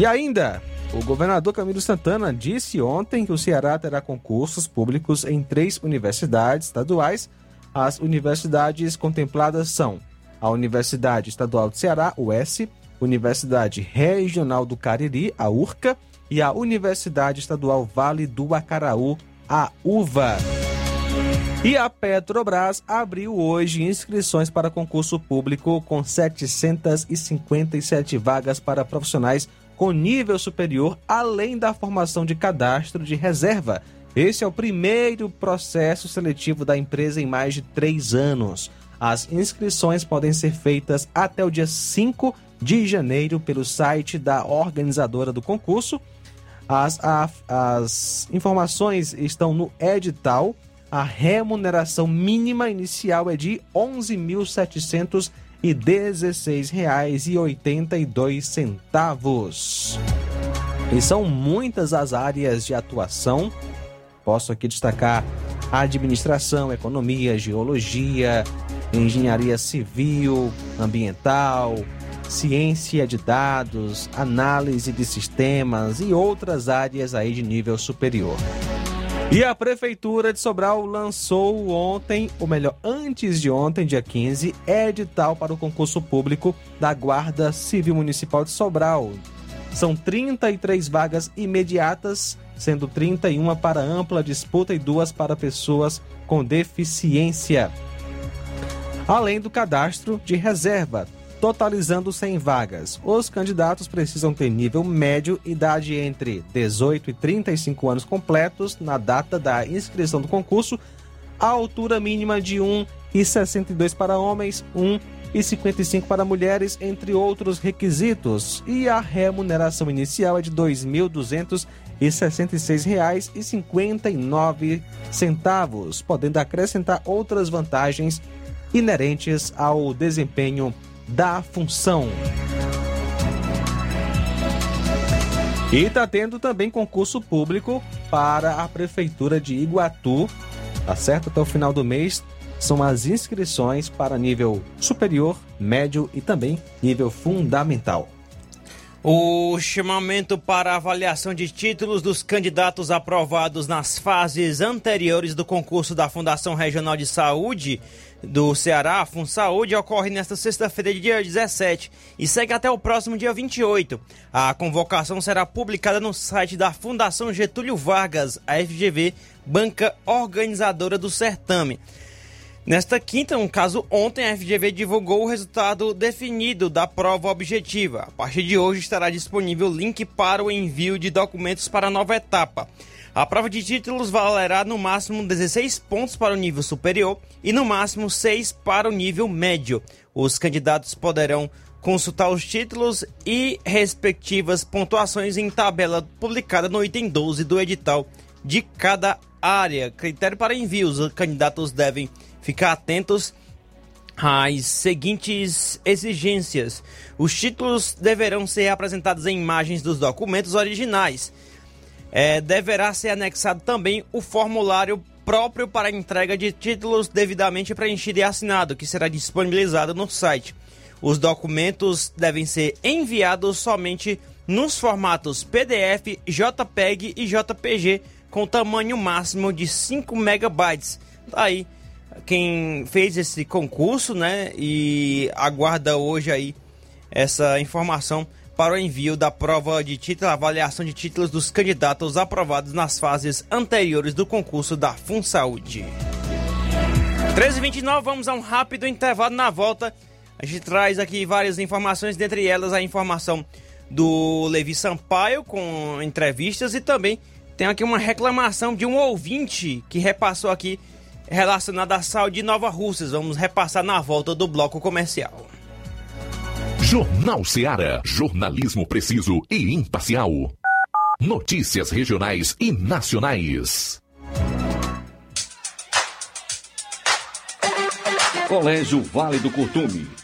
E ainda, o governador Camilo Santana disse ontem que o Ceará terá concursos públicos em três universidades estaduais. As universidades contempladas são a Universidade Estadual do Ceará, UES, Universidade Regional do Cariri, a URCA, e a Universidade Estadual Vale do Acaraú, a UVA. E a Petrobras abriu hoje inscrições para concurso público com 757 vagas para profissionais com nível superior, além da formação de cadastro de reserva. Esse é o primeiro processo seletivo da empresa em mais de três anos. As inscrições podem ser feitas até o dia 5 de janeiro pelo site da organizadora do concurso. As, a, as informações estão no edital. A remuneração mínima inicial é de R$ 11.700 e R$ 16,82. E são muitas as áreas de atuação. Posso aqui destacar administração, economia, geologia, engenharia civil, ambiental, ciência de dados, análise de sistemas e outras áreas aí de nível superior. E a Prefeitura de Sobral lançou ontem, ou melhor, antes de ontem, dia 15, edital para o concurso público da Guarda Civil Municipal de Sobral. São 33 vagas imediatas, sendo 31 para ampla disputa e duas para pessoas com deficiência. Além do cadastro de reserva, totalizando 100 vagas. Os candidatos precisam ter nível médio, idade entre 18 e 35 anos completos na data da inscrição do concurso, a altura mínima de 1,62 para homens, 1,55 para mulheres, entre outros requisitos, e a remuneração inicial é de R$ 2.266,59, podendo acrescentar outras vantagens inerentes ao desempenho da função. E está tendo também concurso público para a Prefeitura de Iguatu, tá certo? Até o final do mês são as inscrições para nível superior, médio e também nível fundamental. O chamamento para avaliação de títulos dos candidatos aprovados nas fases anteriores do concurso da Fundação Regional de Saúde do Ceará, FunSaúde, ocorre nesta sexta-feira, dia 17, e segue até o próximo dia 28. A convocação será publicada no site da Fundação Getúlio Vargas, a FGV, banca organizadora do certame. Nesta quinta, no caso ontem, a FGV divulgou o resultado definido da prova objetiva. A partir de hoje estará disponível o link para o envio de documentos para a nova etapa. A prova de títulos valerá no máximo 16 pontos para o nível superior e no máximo 6 para o nível médio. Os candidatos poderão consultar os títulos e respectivas pontuações em tabela publicada no item 12 do edital de cada área. Critério para envio: os candidatos devem ficar atentos às seguintes exigências. Os títulos deverão ser apresentados em imagens dos documentos originais. É, deverá ser anexado também o formulário próprio para entrega de títulos devidamente preenchido e assinado, que será disponibilizado no site. Os documentos devem ser enviados somente nos formatos PDF, JPEG e JPG com tamanho máximo de 5 megabytes. Tá aí quem fez esse concurso, né? E aguarda hoje aí essa informação para o envio da prova de título, avaliação de títulos dos candidatos aprovados nas fases anteriores do concurso da FunSaúde. 13h29, vamos a um rápido intervalo na volta. A gente traz aqui várias informações, dentre elas a informação do Levi Sampaio com entrevistas e também Tem aqui uma reclamação de um ouvinte que repassou aqui relacionada à saúde de Nova Russas. Vamos repassar na volta do bloco comercial. Jornal Seara. Jornalismo preciso e imparcial. Notícias regionais e nacionais. Colégio Vale do Curtume.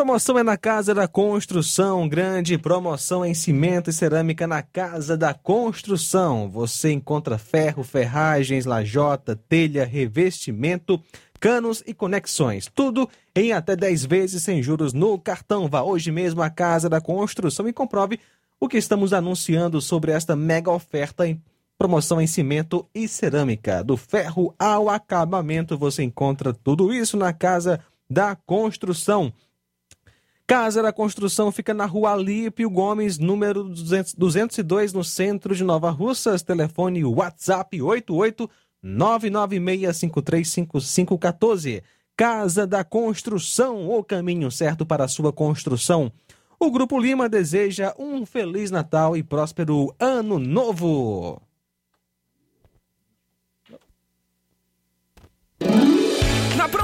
Promoção é na Casa da Construção, grande promoção em cimento e cerâmica na Casa da Construção. Você encontra ferro, ferragens, lajota, telha, revestimento, canos e conexões. Tudo em até 10 vezes sem juros no cartão. Vá hoje mesmo à Casa da Construção e comprove o que estamos anunciando sobre esta mega oferta em promoção em cimento e cerâmica. Do ferro ao acabamento, você encontra tudo isso na Casa da Construção. Casa da Construção fica na rua Alípio Gomes, número 200, 202, no centro de Nova Russas. Telefone WhatsApp 88 996535514. Casa da Construção, o caminho certo para a sua construção. O Grupo Lima deseja um Feliz Natal e próspero Ano Novo.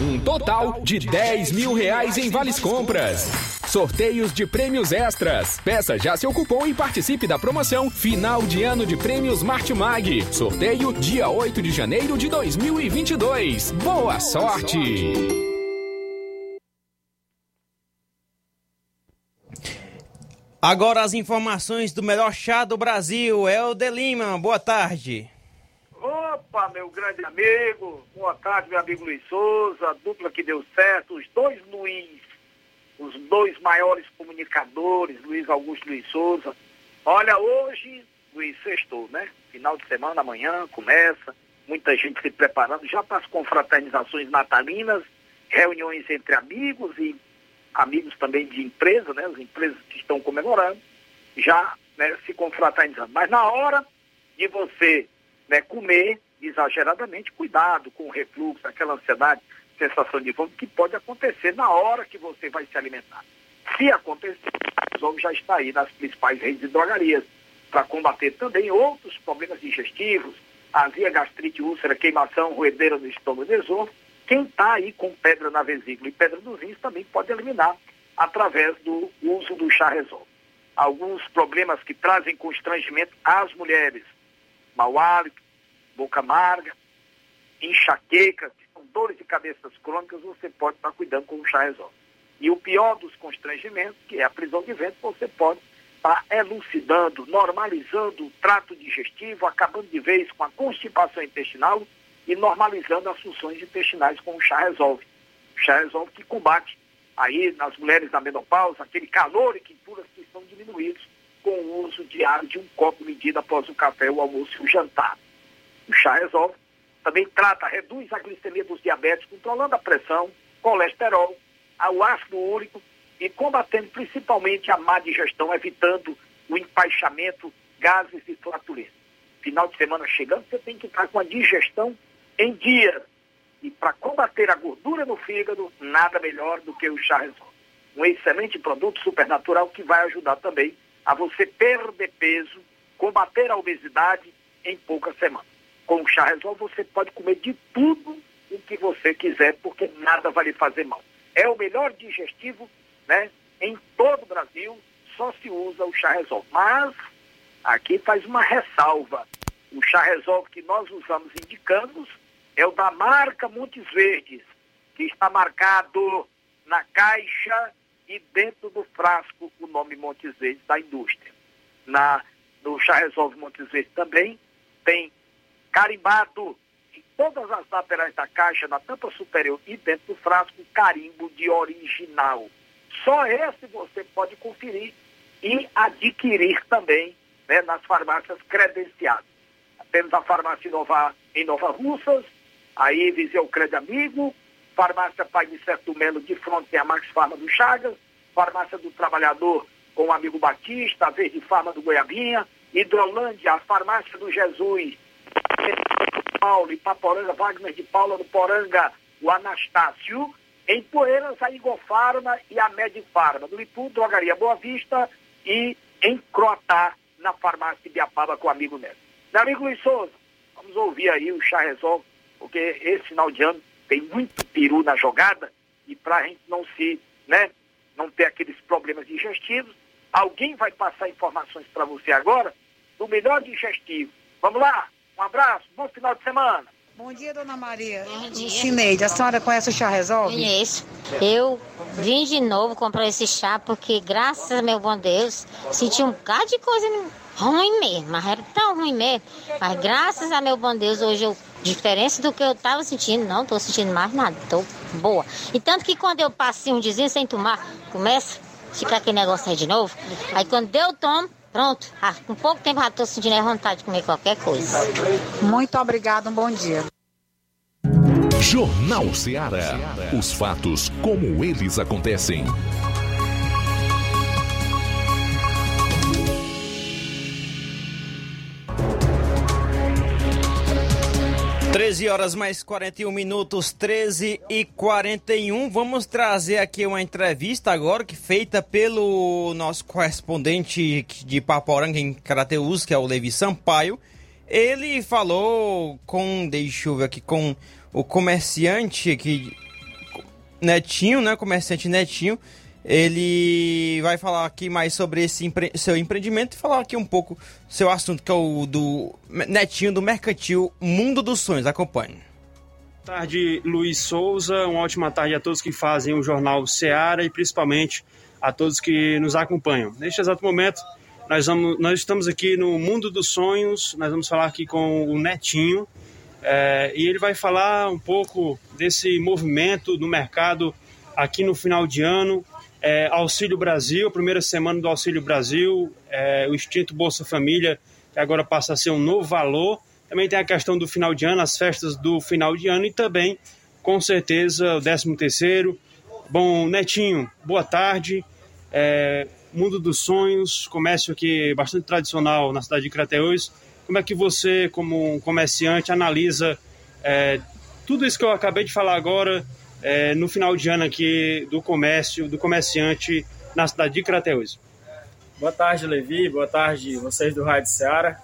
Um total de 10 mil reais em vales compras. Sorteios de prêmios extras. Peça já seu cupom e participe da promoção Final de Ano de Prêmios Martimag. Sorteio dia 8 de janeiro de 2022. Boa sorte! Agora as informações do melhor chá do Brasil. É o Delima. Boa tarde. Opa, meu grande amigo, boa tarde, meu amigo Luiz Souza, a dupla que deu certo, os dois Luiz, os dois maiores comunicadores, Luiz Augusto e Luiz Souza. Olha, hoje, Luiz, sextou, né? Final de semana, amanhã, começa, muita gente se preparando já para as confraternizações natalinas, reuniões entre amigos e amigos também de empresa, né? As empresas que estão comemorando, já né, se confraternizando. Mas na hora de você né, comer exageradamente, cuidado com o refluxo, aquela ansiedade, sensação de vômito que pode acontecer na hora que você vai se alimentar. Se acontecer, o já está aí nas principais redes de drogarias para combater também outros problemas digestivos, azia, gastrite, úlcera, queimação, roedeira no estômago e. Quem está aí com pedra na vesícula e pedra nos rins também pode eliminar através do uso do chá Resol. Alguns problemas que trazem constrangimento às mulheres, mau hálito, boca amarga, enxaqueca, dores de cabeças crônicas, você pode estar cuidando com o chá resolve. E o pior dos constrangimentos, que é a prisão de vento, você pode estar elucidando, normalizando o trato digestivo, acabando de vez com a constipação intestinal e normalizando as funções intestinais com o chá resolve. O chá resolve que combate aí nas mulheres da menopausa, aquele calor e quinturas que são diminuídos com o uso diário de um copo medido após o café, o almoço e o jantar. O chá resolve. Também trata, reduz a glicemia dos diabetes, controlando a pressão, colesterol, o ácido úrico e combatendo principalmente a má digestão, evitando o empaixamento, gases e flatulência. Final de semana chegando, você tem que estar com a digestão em dia. E para combater a gordura no fígado, nada melhor do que o chá resolve. Um excelente produto supernatural que vai ajudar também a você perder peso, combater a obesidade em poucas semanas. Com o chá resolve você pode comer de tudo o que você quiser, porque nada vai lhe fazer mal. É o melhor digestivo, né? Em todo o Brasil só se usa o chá resolve. Mas aqui faz uma ressalva. O chá resolve que nós usamos indicamos é o da marca Montes Verdes, que está marcado na caixa e dentro do frasco o nome Montes Verdes da indústria. Na, no chá resolve Montes Verdes também tem carimbado em todas as laterais da caixa, na tampa superior e dentro do frasco, carimbo de original. Só esse você pode conferir e adquirir também né, nas farmácias credenciadas. Temos a farmácia Nova, em Nova Russas, aí Viseu Crédito Amigo, farmácia Pai de Certo Melo, de frente tem a Max Farma do Chagas, farmácia do Trabalhador com o amigo Batista, a Verde Farma do Goiabinha, Hidrolândia, a farmácia do Jesus, Paulo, Ipaporanga, Wagner de Paula do Poranga, o Anastácio, Em Poeiras, a Igor Farma e a Medifarma. No Ipu, Drogaria Boa Vista e em Croatá, na farmácia de Biapaba com o amigo Neto. Meu amigo Luiz Souza, vamos ouvir aí o Chá Resolve, porque esse final de ano tem muito peru na jogada e para a gente não se, né, não ter aqueles problemas digestivos, alguém vai passar informações para você agora do melhor digestivo. Vamos lá, um abraço, bom final de semana. Bom dia, dona Maria. Bom dia. Cineide, a senhora conhece o chá Resolve? Conheço. Eu vim de novo comprar esse chá porque, graças a meu bom Deus, senti um bocado de coisa ruim mesmo, mas era tão ruim mesmo. Mas graças a meu bom Deus, hoje eu, diferença do que eu estava sentindo, não estou sentindo mais nada, estou boa. E tanto que quando eu passei um dizinho sem tomar, começa a ficar aquele negócio aí de novo. Aí quando eu tomo, Pronto, ah, com pouco tempo já estou sentindo a vontade de comer qualquer coisa. Muito obrigado, um bom dia. Jornal Ceará. Os fatos como eles acontecem. Treze horas mais 41 minutos, 13 e 41. Vamos trazer aqui uma entrevista agora que feita pelo nosso correspondente de Paporanga em Carateus, que é o Levi Sampaio. Ele falou com, deixa eu ver aqui, com o comerciante que Netinho, né? Comerciante Netinho. Ele vai falar aqui mais sobre esse empre seu empreendimento e falar aqui um pouco seu assunto, que é o do Netinho do Mercantil Mundo dos Sonhos. Acompanhe. Boa tarde, Luiz Souza. Uma ótima tarde a todos que fazem o Jornal Seara e principalmente a todos que nos acompanham. Neste exato momento, nós, vamos, nós estamos aqui no Mundo dos Sonhos, nós vamos falar aqui com o Netinho é, e ele vai falar um pouco desse movimento no mercado aqui no final de ano, é, Auxílio Brasil, primeira semana do Auxílio Brasil, é, o extinto Bolsa Família, que agora passa a ser um novo valor. Também tem a questão do final de ano, as festas do final de ano e também, com certeza, o 13 terceiro. Bom, Netinho, boa tarde. É, Mundo dos Sonhos, comércio aqui bastante tradicional na cidade de Crateús. Como é que você, como um comerciante, analisa é, tudo isso que eu acabei de falar agora é, no final de ano aqui do comércio, do comerciante na cidade de Crateus. Boa tarde, Levi. Boa tarde, vocês do Rádio Ceará.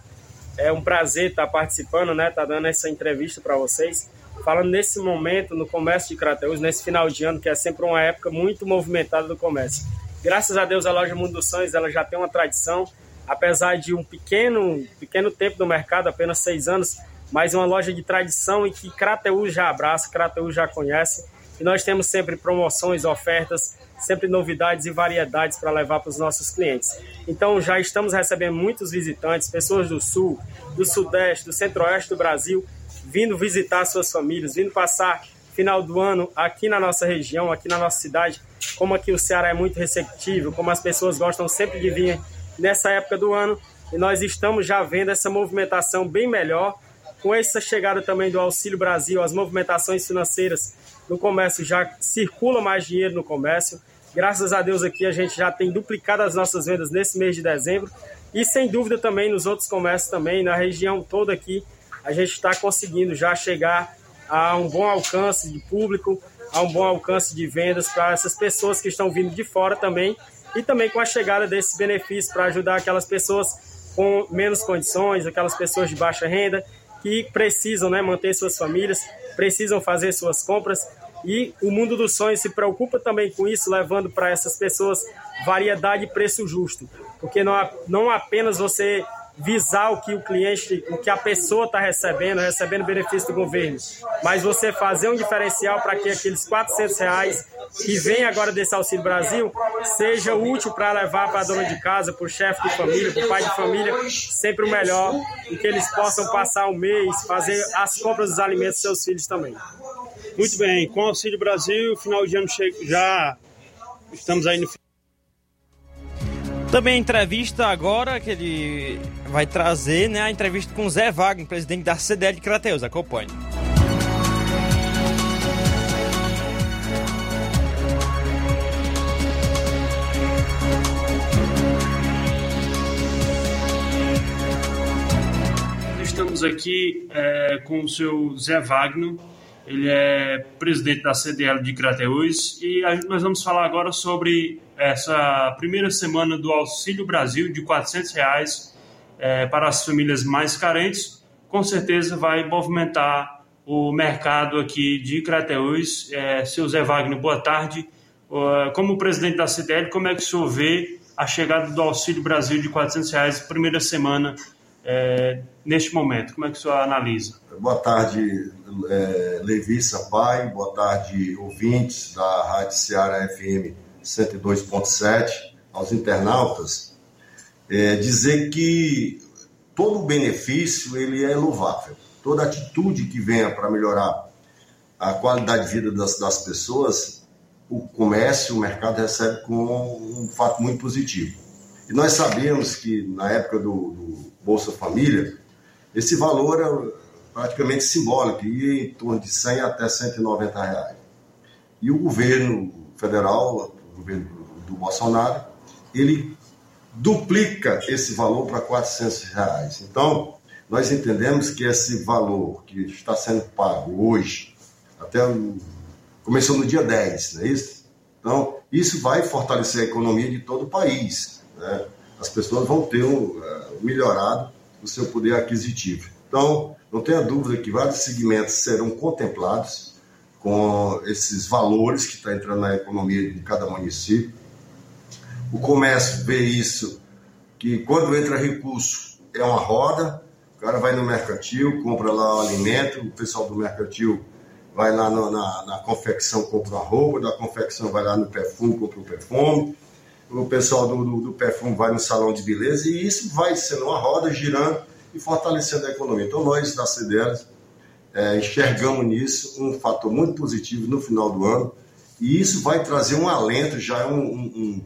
É um prazer estar participando, né? Tá dando essa entrevista para vocês. Falando nesse momento no comércio de Crateus, nesse final de ano, que é sempre uma época muito movimentada do comércio. Graças a Deus, a loja Mundo dos Sonhos ela já tem uma tradição, apesar de um pequeno, pequeno tempo no mercado, apenas seis anos, mas uma loja de tradição e que Crateus já abraça, Crateus já conhece e nós temos sempre promoções, ofertas, sempre novidades e variedades para levar para os nossos clientes. Então já estamos recebendo muitos visitantes, pessoas do sul, do sudeste, do centro-oeste do Brasil, vindo visitar suas famílias, vindo passar final do ano aqui na nossa região, aqui na nossa cidade. Como aqui o Ceará é muito receptível, como as pessoas gostam sempre de vir nessa época do ano, e nós estamos já vendo essa movimentação bem melhor com essa chegada também do Auxílio Brasil, as movimentações financeiras no comércio já circula mais dinheiro no comércio. Graças a Deus aqui a gente já tem duplicado as nossas vendas nesse mês de dezembro. E sem dúvida também nos outros comércios também, na região toda aqui, a gente está conseguindo já chegar a um bom alcance de público, a um bom alcance de vendas para essas pessoas que estão vindo de fora também. E também com a chegada desse benefício para ajudar aquelas pessoas com menos condições, aquelas pessoas de baixa renda que precisam né, manter suas famílias, precisam fazer suas compras e o mundo dos sonhos se preocupa também com isso, levando para essas pessoas variedade e preço justo, porque não, não apenas você visar o que o cliente, o que a pessoa está recebendo, recebendo benefício do governo, mas você fazer um diferencial para que aqueles 400 reais que vem agora desse Auxílio Brasil seja útil para levar para a dona de casa, para o chefe de família, para o pai de família, sempre o melhor e que eles possam passar o mês, fazer as compras dos alimentos dos seus filhos também. Muito bem, com o Auxílio Brasil, final de ano já estamos aí no também a entrevista agora que ele vai trazer, né? A entrevista com Zé Wagner, presidente da CDL de Crateus. Acompanhe. Estamos aqui é, com o seu Zé Wagner. Ele é presidente da CDL de Crateús e a, nós vamos falar agora sobre essa primeira semana do Auxílio Brasil de 400 reais, é, para as famílias mais carentes. Com certeza vai movimentar o mercado aqui de Crateús. É, seu Zé Wagner, boa tarde. Uh, como presidente da CDL, como é que o senhor vê a chegada do Auxílio Brasil de 400 reais, primeira semana é, neste momento? Como é que o senhor analisa? Boa tarde, é, Levi Sampaio, boa tarde, ouvintes da Rádio Ceará FM 102.7, aos internautas. É, dizer que todo benefício ele é louvável, toda atitude que venha para melhorar a qualidade de vida das, das pessoas, o comércio, o mercado recebe com um fato muito positivo. E nós sabemos que na época do, do Bolsa Família, esse valor é praticamente simbólico, ia em torno de 100 até 190 reais. E o governo federal, o governo do Bolsonaro, ele duplica esse valor para 400 reais. Então, nós entendemos que esse valor que está sendo pago hoje, até começou no dia 10, não é isso? Então, isso vai fortalecer a economia de todo o país. Né? As pessoas vão ter um, uh, melhorado o seu poder aquisitivo. Então, não tenha dúvida que vários segmentos serão contemplados com esses valores que está entrando na economia de cada município. O comércio vê isso, que quando entra recurso é uma roda, o cara vai no mercantil, compra lá o alimento, o pessoal do mercantil vai lá no, na, na confecção, compra a roupa, da confecção vai lá no perfume, compra o perfume, o pessoal do, do, do perfume vai no salão de beleza, e isso vai sendo uma roda girando e fortalecendo a economia. Então, nós da CDL é, enxergamos nisso um fator muito positivo no final do ano e isso vai trazer um alento, já é, um, um,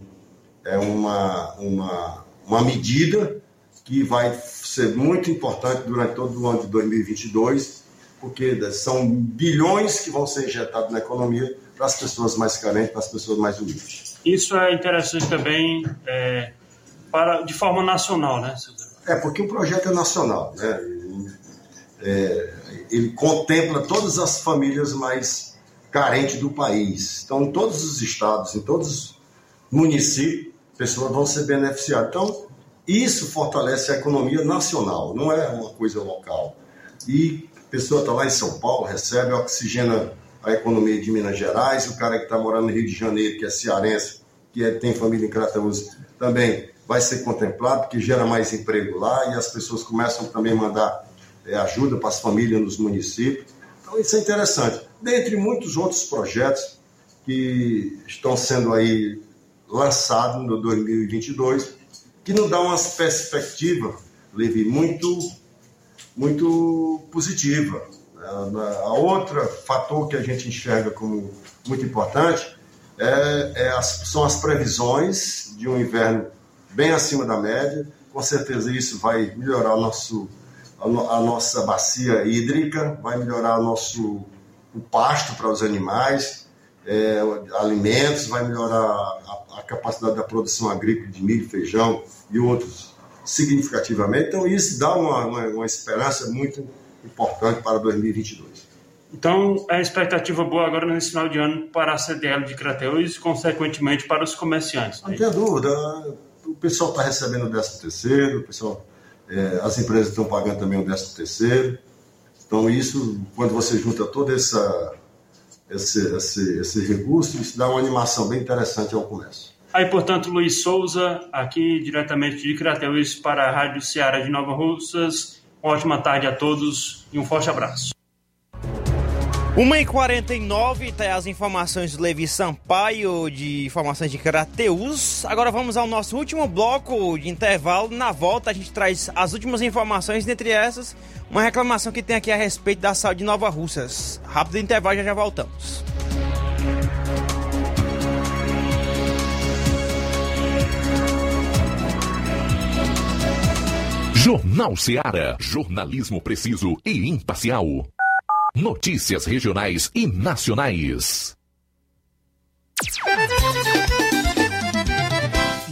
é uma, uma, uma medida que vai ser muito importante durante todo o ano de 2022, porque são bilhões que vão ser injetados na economia para as pessoas mais carentes, para as pessoas mais humildes. Isso é interessante também é, para, de forma nacional, né, É, porque o projeto é nacional, né? É, ele contempla todas as famílias mais carentes do país. Então, em todos os estados, em todos os municípios, pessoas vão ser beneficiadas. Então, isso fortalece a economia nacional, não é uma coisa local. E a pessoa está lá em São Paulo, recebe, oxigena a economia de Minas Gerais, o cara que está morando no Rio de Janeiro, que é cearense, que é, tem família em Crateús, também vai ser contemplado, porque gera mais emprego lá e as pessoas começam também a mandar é, ajuda para as famílias nos municípios. Então isso é interessante. Dentre muitos outros projetos que estão sendo aí lançados no 2022, que nos dá uma perspectiva, Levi, muito, muito positiva. A outra fator que a gente enxerga como muito importante é, é as, são as previsões de um inverno bem acima da média. Com certeza isso vai melhorar o nosso a, nossa bacia hídrica, vai melhorar o nosso o pasto para os animais, é, alimentos, vai melhorar a, a, capacidade da produção agrícola de milho, feijão e outros significativamente. Então, isso dá uma, uma, uma esperança muito importante para 2022. Então, é a expectativa boa agora nesse final de ano para a CDL de Crateus e, consequentemente, para os comerciantes. Não tem dúvida. O pessoal está recebendo o 13 terceiro, o pessoal é, as empresas estão pagando também o 13 terceiro. Então, isso, quando você junta todo essa, esse, esse, esse recurso, isso dá uma animação bem interessante ao comércio. Aí, portanto, Luiz Souza, aqui diretamente de Crateus para a Rádio Ceará de Nova Russas. Uma ótima tarde a todos e um forte abraço. 1h49, tá as informações do Levi Sampaio, de informações de Crateus. Agora vamos ao nosso último bloco de intervalo. Na volta a gente traz as últimas informações, dentre essas, uma reclamação que tem aqui a respeito da saúde de Nova Russas. Rápido intervalo, já já voltamos. Jornal Ceará, jornalismo preciso e imparcial. Notícias regionais e nacionais.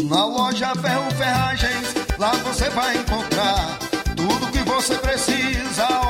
Na loja Ferro Ferragens, lá você vai encontrar tudo que você precisa,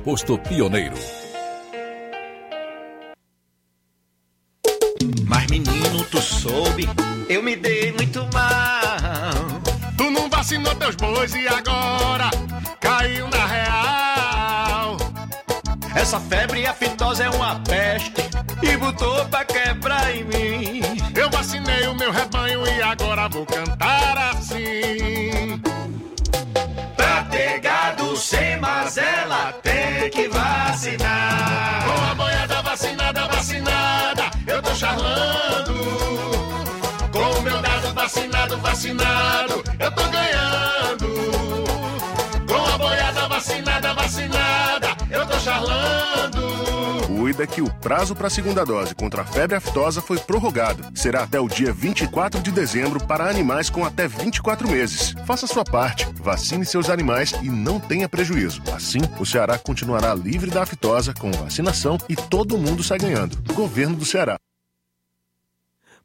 posto Pioneiro. Mas menino, tu soube, eu me dei muito mal. Tu não vacinou teus bois e agora caiu na real. Essa febre aftosa é uma peste e botou pra quebrar em mim. Eu vacinei o meu rebanho e agora vou cantar assim. Gado sem mazela, tem que vacinar. Com a boiada vacinada, vacinada, eu tô charlando. Com o meu dado vacinado, vacinado, eu tô ganhando. Com a boiada vacinada, Cuida que o prazo para a segunda dose contra a febre aftosa foi prorrogado. Será até o dia 24 de dezembro para animais com até 24 meses. Faça sua parte, vacine seus animais e não tenha prejuízo. Assim, o Ceará continuará livre da aftosa com vacinação e todo mundo sai ganhando. Governo do Ceará.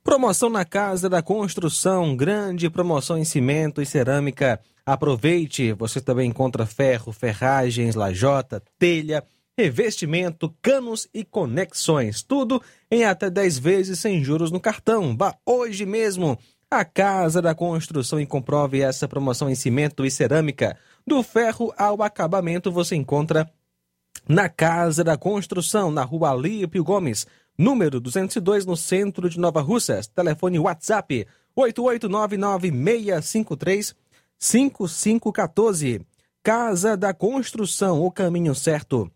Promoção na Casa da Construção, grande promoção em cimento e cerâmica. Aproveite, você também encontra ferro, ferragens, lajota, telha, revestimento, canos e conexões. Tudo em até 10 vezes sem juros no cartão. Vá hoje mesmo à Casa da Construção e comprove essa promoção em cimento e cerâmica. Do ferro ao acabamento você encontra na Casa da Construção, na rua Alípio Gomes, número 202, no centro de Nova Russas. Telefone WhatsApp 8899-653-5514. Casa da Construção, o caminho certo.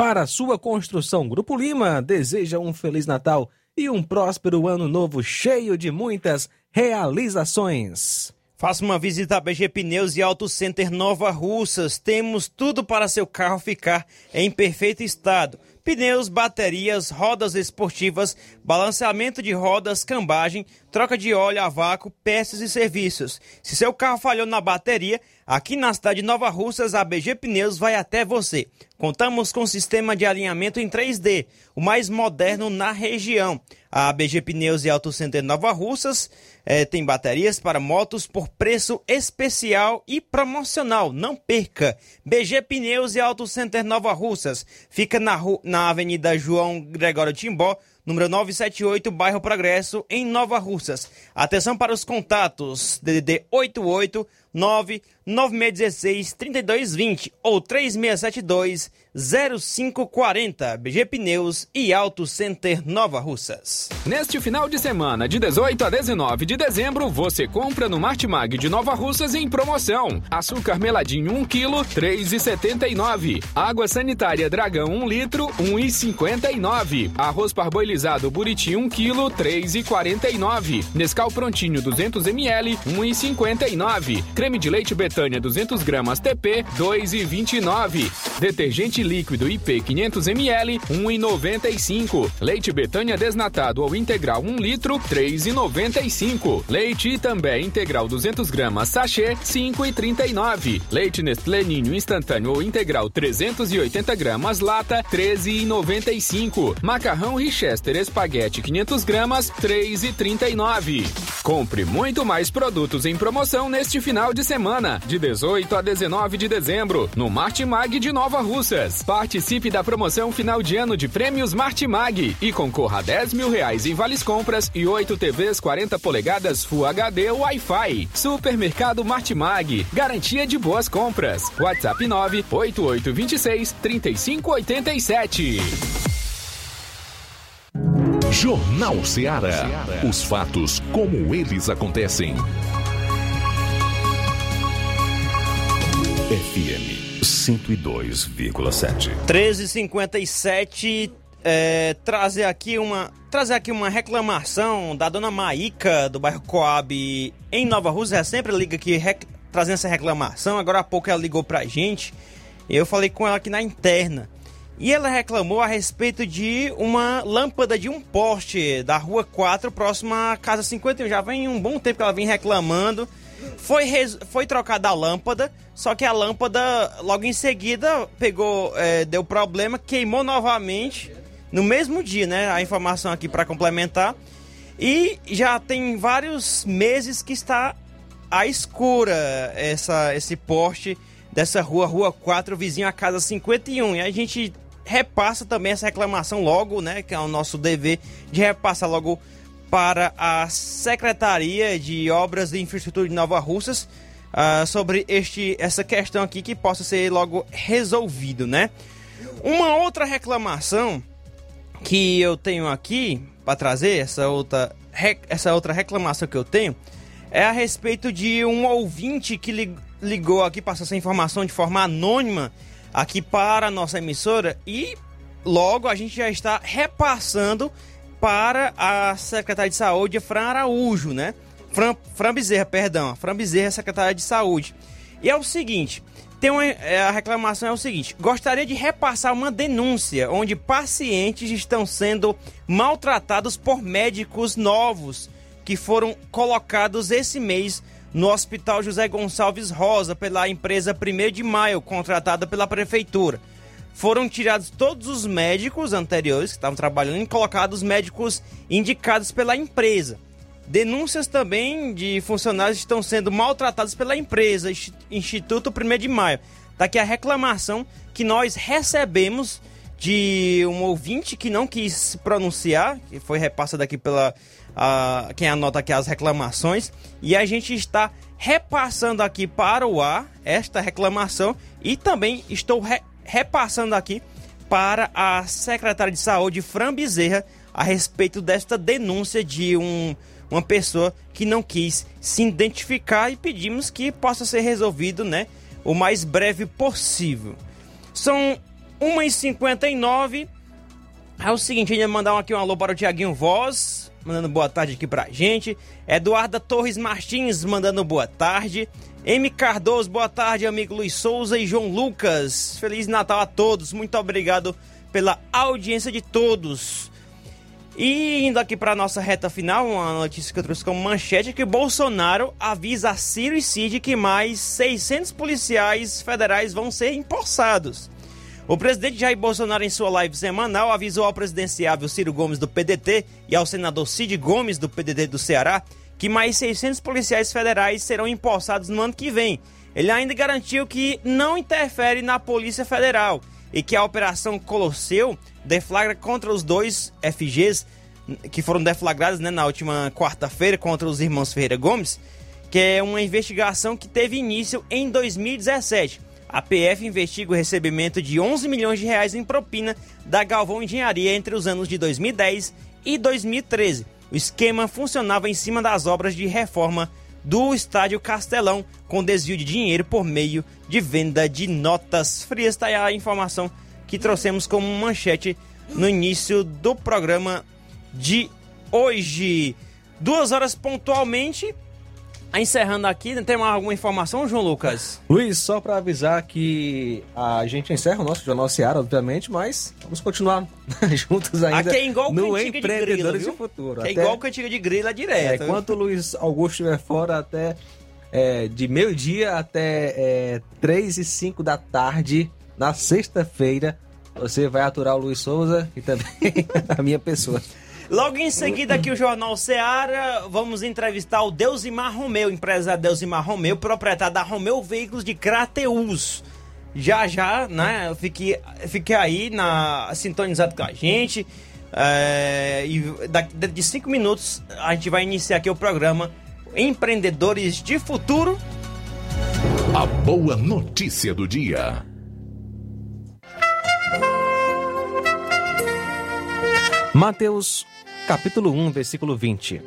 Para sua construção, Grupo Lima deseja um Feliz Natal e um próspero ano novo cheio de muitas realizações. Faça uma visita a BG Pneus e Auto Center Nova Russas. Temos tudo para seu carro ficar em perfeito estado pneus, baterias, rodas esportivas, balanceamento de rodas, cambagem, troca de óleo a vácuo, peças e serviços. Se seu carro falhou na bateria, aqui na cidade de Nova Russas, a BG Pneus vai até você. Contamos com sistema de alinhamento em 3D, o mais moderno na região. A BG Pneus e Auto Center Nova Russas eh, tem baterias para motos por preço especial e promocional. Não perca! BG Pneus e Auto Center Nova Russas fica na, na Avenida João Gregório Timbó, número 978, bairro Progresso, em Nova Russas. Atenção para os contatos: DDD 88 99616 3220 ou 3672 0540. BG Pneus e Auto Center Nova Russas. Neste final de semana, de 18 a 19 de dezembro, você compra no Martimag de Nova Russas em promoção. Açúcar meladinho 1 kg, 3,79. Água sanitária Dragão 1 litro, 1,59. Arroz parboilizado Buriti 1 kg, 3,49. Nescau prontinho 200 ml, 1,59. Creme de leite Betânia 200 gramas TP, 2,29. Detergente líquido IP 500 ml, 1,95. Leite Betânia desnatado ou integral 1 litro, 3,95. Leite Itambé integral 200 gramas sachê, 5,39. Leite Nestlé Ninho instantâneo ou integral 380 gramas lata, 13,95. Macarrão Richester espaguete 500 gramas, 3,39. Compre muito mais produtos em promoção neste final de semana, de 18 a 19 de dezembro, no Martimag de Nova Russas. Participe da promoção final de ano de prêmios Martimag e concorra a 10 mil reais em vales compras e 8 TVs 40 polegadas Full HD Wi-Fi. Supermercado Martimag, garantia de boas compras. WhatsApp 98826 3587. Jornal Ceará. Os fatos como eles acontecem. FM 102,7. 1357 é, trazer aqui uma trazer aqui uma reclamação da dona Maíca do bairro Coab em Nova Rússia. Ela sempre liga aqui rec- trazendo essa reclamação. Agora há pouco ela ligou pra gente. Eu falei com ela aqui na interna. E ela reclamou a respeito de uma lâmpada de um poste da rua 4, próxima à casa 51. Já vem um bom tempo que ela vem reclamando. Foi, res- foi trocada a lâmpada, só que a lâmpada logo em seguida pegou, é, deu problema, queimou novamente no mesmo dia, né? A informação aqui para complementar. E já tem vários meses que está à escura essa, esse poste dessa rua, Rua 4, vizinho à casa 51. E a gente repassa também essa reclamação logo, né? Que é o nosso dever de repassar logo para a Secretaria de Obras e Infraestrutura de Nova Russas ah, sobre este, essa questão aqui que possa ser logo resolvido, né? Uma outra reclamação que eu tenho aqui para trazer, essa outra, essa outra reclamação que eu tenho, é a respeito de um ouvinte que lig- ligou aqui, passou essa informação de forma anônima aqui para a nossa emissora e logo a gente já está repassando para a secretária de saúde, Fran Araújo, né? Fran, Fran Bezerra, perdão, Fran Bezerra, secretária de saúde. E é o seguinte, tem uma, é, a reclamação é o seguinte: gostaria de repassar uma denúncia onde pacientes estão sendo maltratados por médicos novos que foram colocados esse mês no Hospital José Gonçalves Rosa pela empresa 1 de Maio, contratada pela prefeitura. Foram tirados todos os médicos anteriores que estavam trabalhando e colocados os médicos indicados pela empresa. Denúncias também de funcionários estão sendo maltratados pela empresa, Insti- Instituto 1 de Maio. Daqui a reclamação que nós recebemos de um ouvinte que não quis se pronunciar, que foi repassada aqui pela a- quem anota aqui as reclamações, e a gente está repassando aqui para o ar esta reclamação e também estou re- repassando aqui para a secretária de saúde, Fran Bezerra, a respeito desta denúncia de um, uma pessoa que não quis se identificar e pedimos que possa ser resolvido, né, o mais breve possível. São 1h59. É o seguinte, ainda mandar aqui um alô para o Tiaguinho Voz, mandando boa tarde aqui pra gente. Eduarda Torres Martins mandando boa tarde. M. Cardoso, boa tarde, amigo Luiz Souza e João Lucas. Feliz Natal a todos. Muito obrigado pela audiência de todos. E indo aqui para nossa reta final, uma notícia que eu trouxe como manchete é que Bolsonaro avisa a Ciro e Cid que mais 600 policiais federais vão ser empossados. O presidente Jair Bolsonaro, em sua live semanal, avisou ao presidenciável Ciro Gomes do PDT e ao senador Cid Gomes do PDT do Ceará que mais 600 policiais federais serão empossados no ano que vem. Ele ainda garantiu que não interfere na Polícia Federal e que a Operação Colosseu deflagra contra os dois FGs que foram deflagrados né, na última quarta-feira contra os irmãos Ferreira Gomes, que é uma investigação que teve início em 2017. A PF investiga o recebimento de 11 milhões de reais em propina da Galvão Engenharia entre os anos de 2010 e 2013. O esquema funcionava em cima das obras de reforma do Estádio Castelão, com desvio de dinheiro por meio de venda de notas frias. Está aí a informação que trouxemos como manchete no início do programa de hoje. Duas horas pontualmente. Encerrando aqui, tem mais alguma informação, João Lucas? Luiz, só para avisar que a gente encerra o nosso Jornal Seara, obviamente, mas vamos continuar juntos ainda Aqui é igual no cantiga de grilo, Empreendedores de Futuro. Que é Até- igual cantiga de grilo, é direto. É, enquanto o Luiz Augusto estiver fora até é, de meio-dia até é, 3 e 5 da tarde, na sexta-feira, você vai aturar o Luiz Souza e também a minha pessoa. Logo em seguida aqui o Jornal Seara, vamos entrevistar o Deusimar Romeu, empresário Deusimar Romeu, proprietário da Romeu Veículos de Crateus. Já já, né, fique, fique aí na, sintonizado com a gente. é, e daqui de cinco minutos a gente vai iniciar aqui o programa Empreendedores de Futuro. A boa notícia do dia. Mateus, capítulo 1, versículo 20.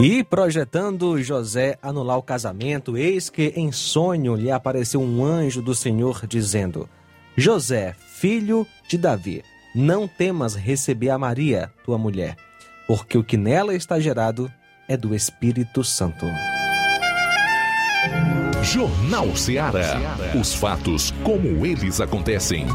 E projetando José anular o casamento, eis que em sonho lhe apareceu um anjo do Senhor dizendo: José, filho de Davi, não temas receber a Maria, tua mulher, porque o que nela está gerado é do Espírito Santo. Jornal Seara. Os fatos como eles acontecem.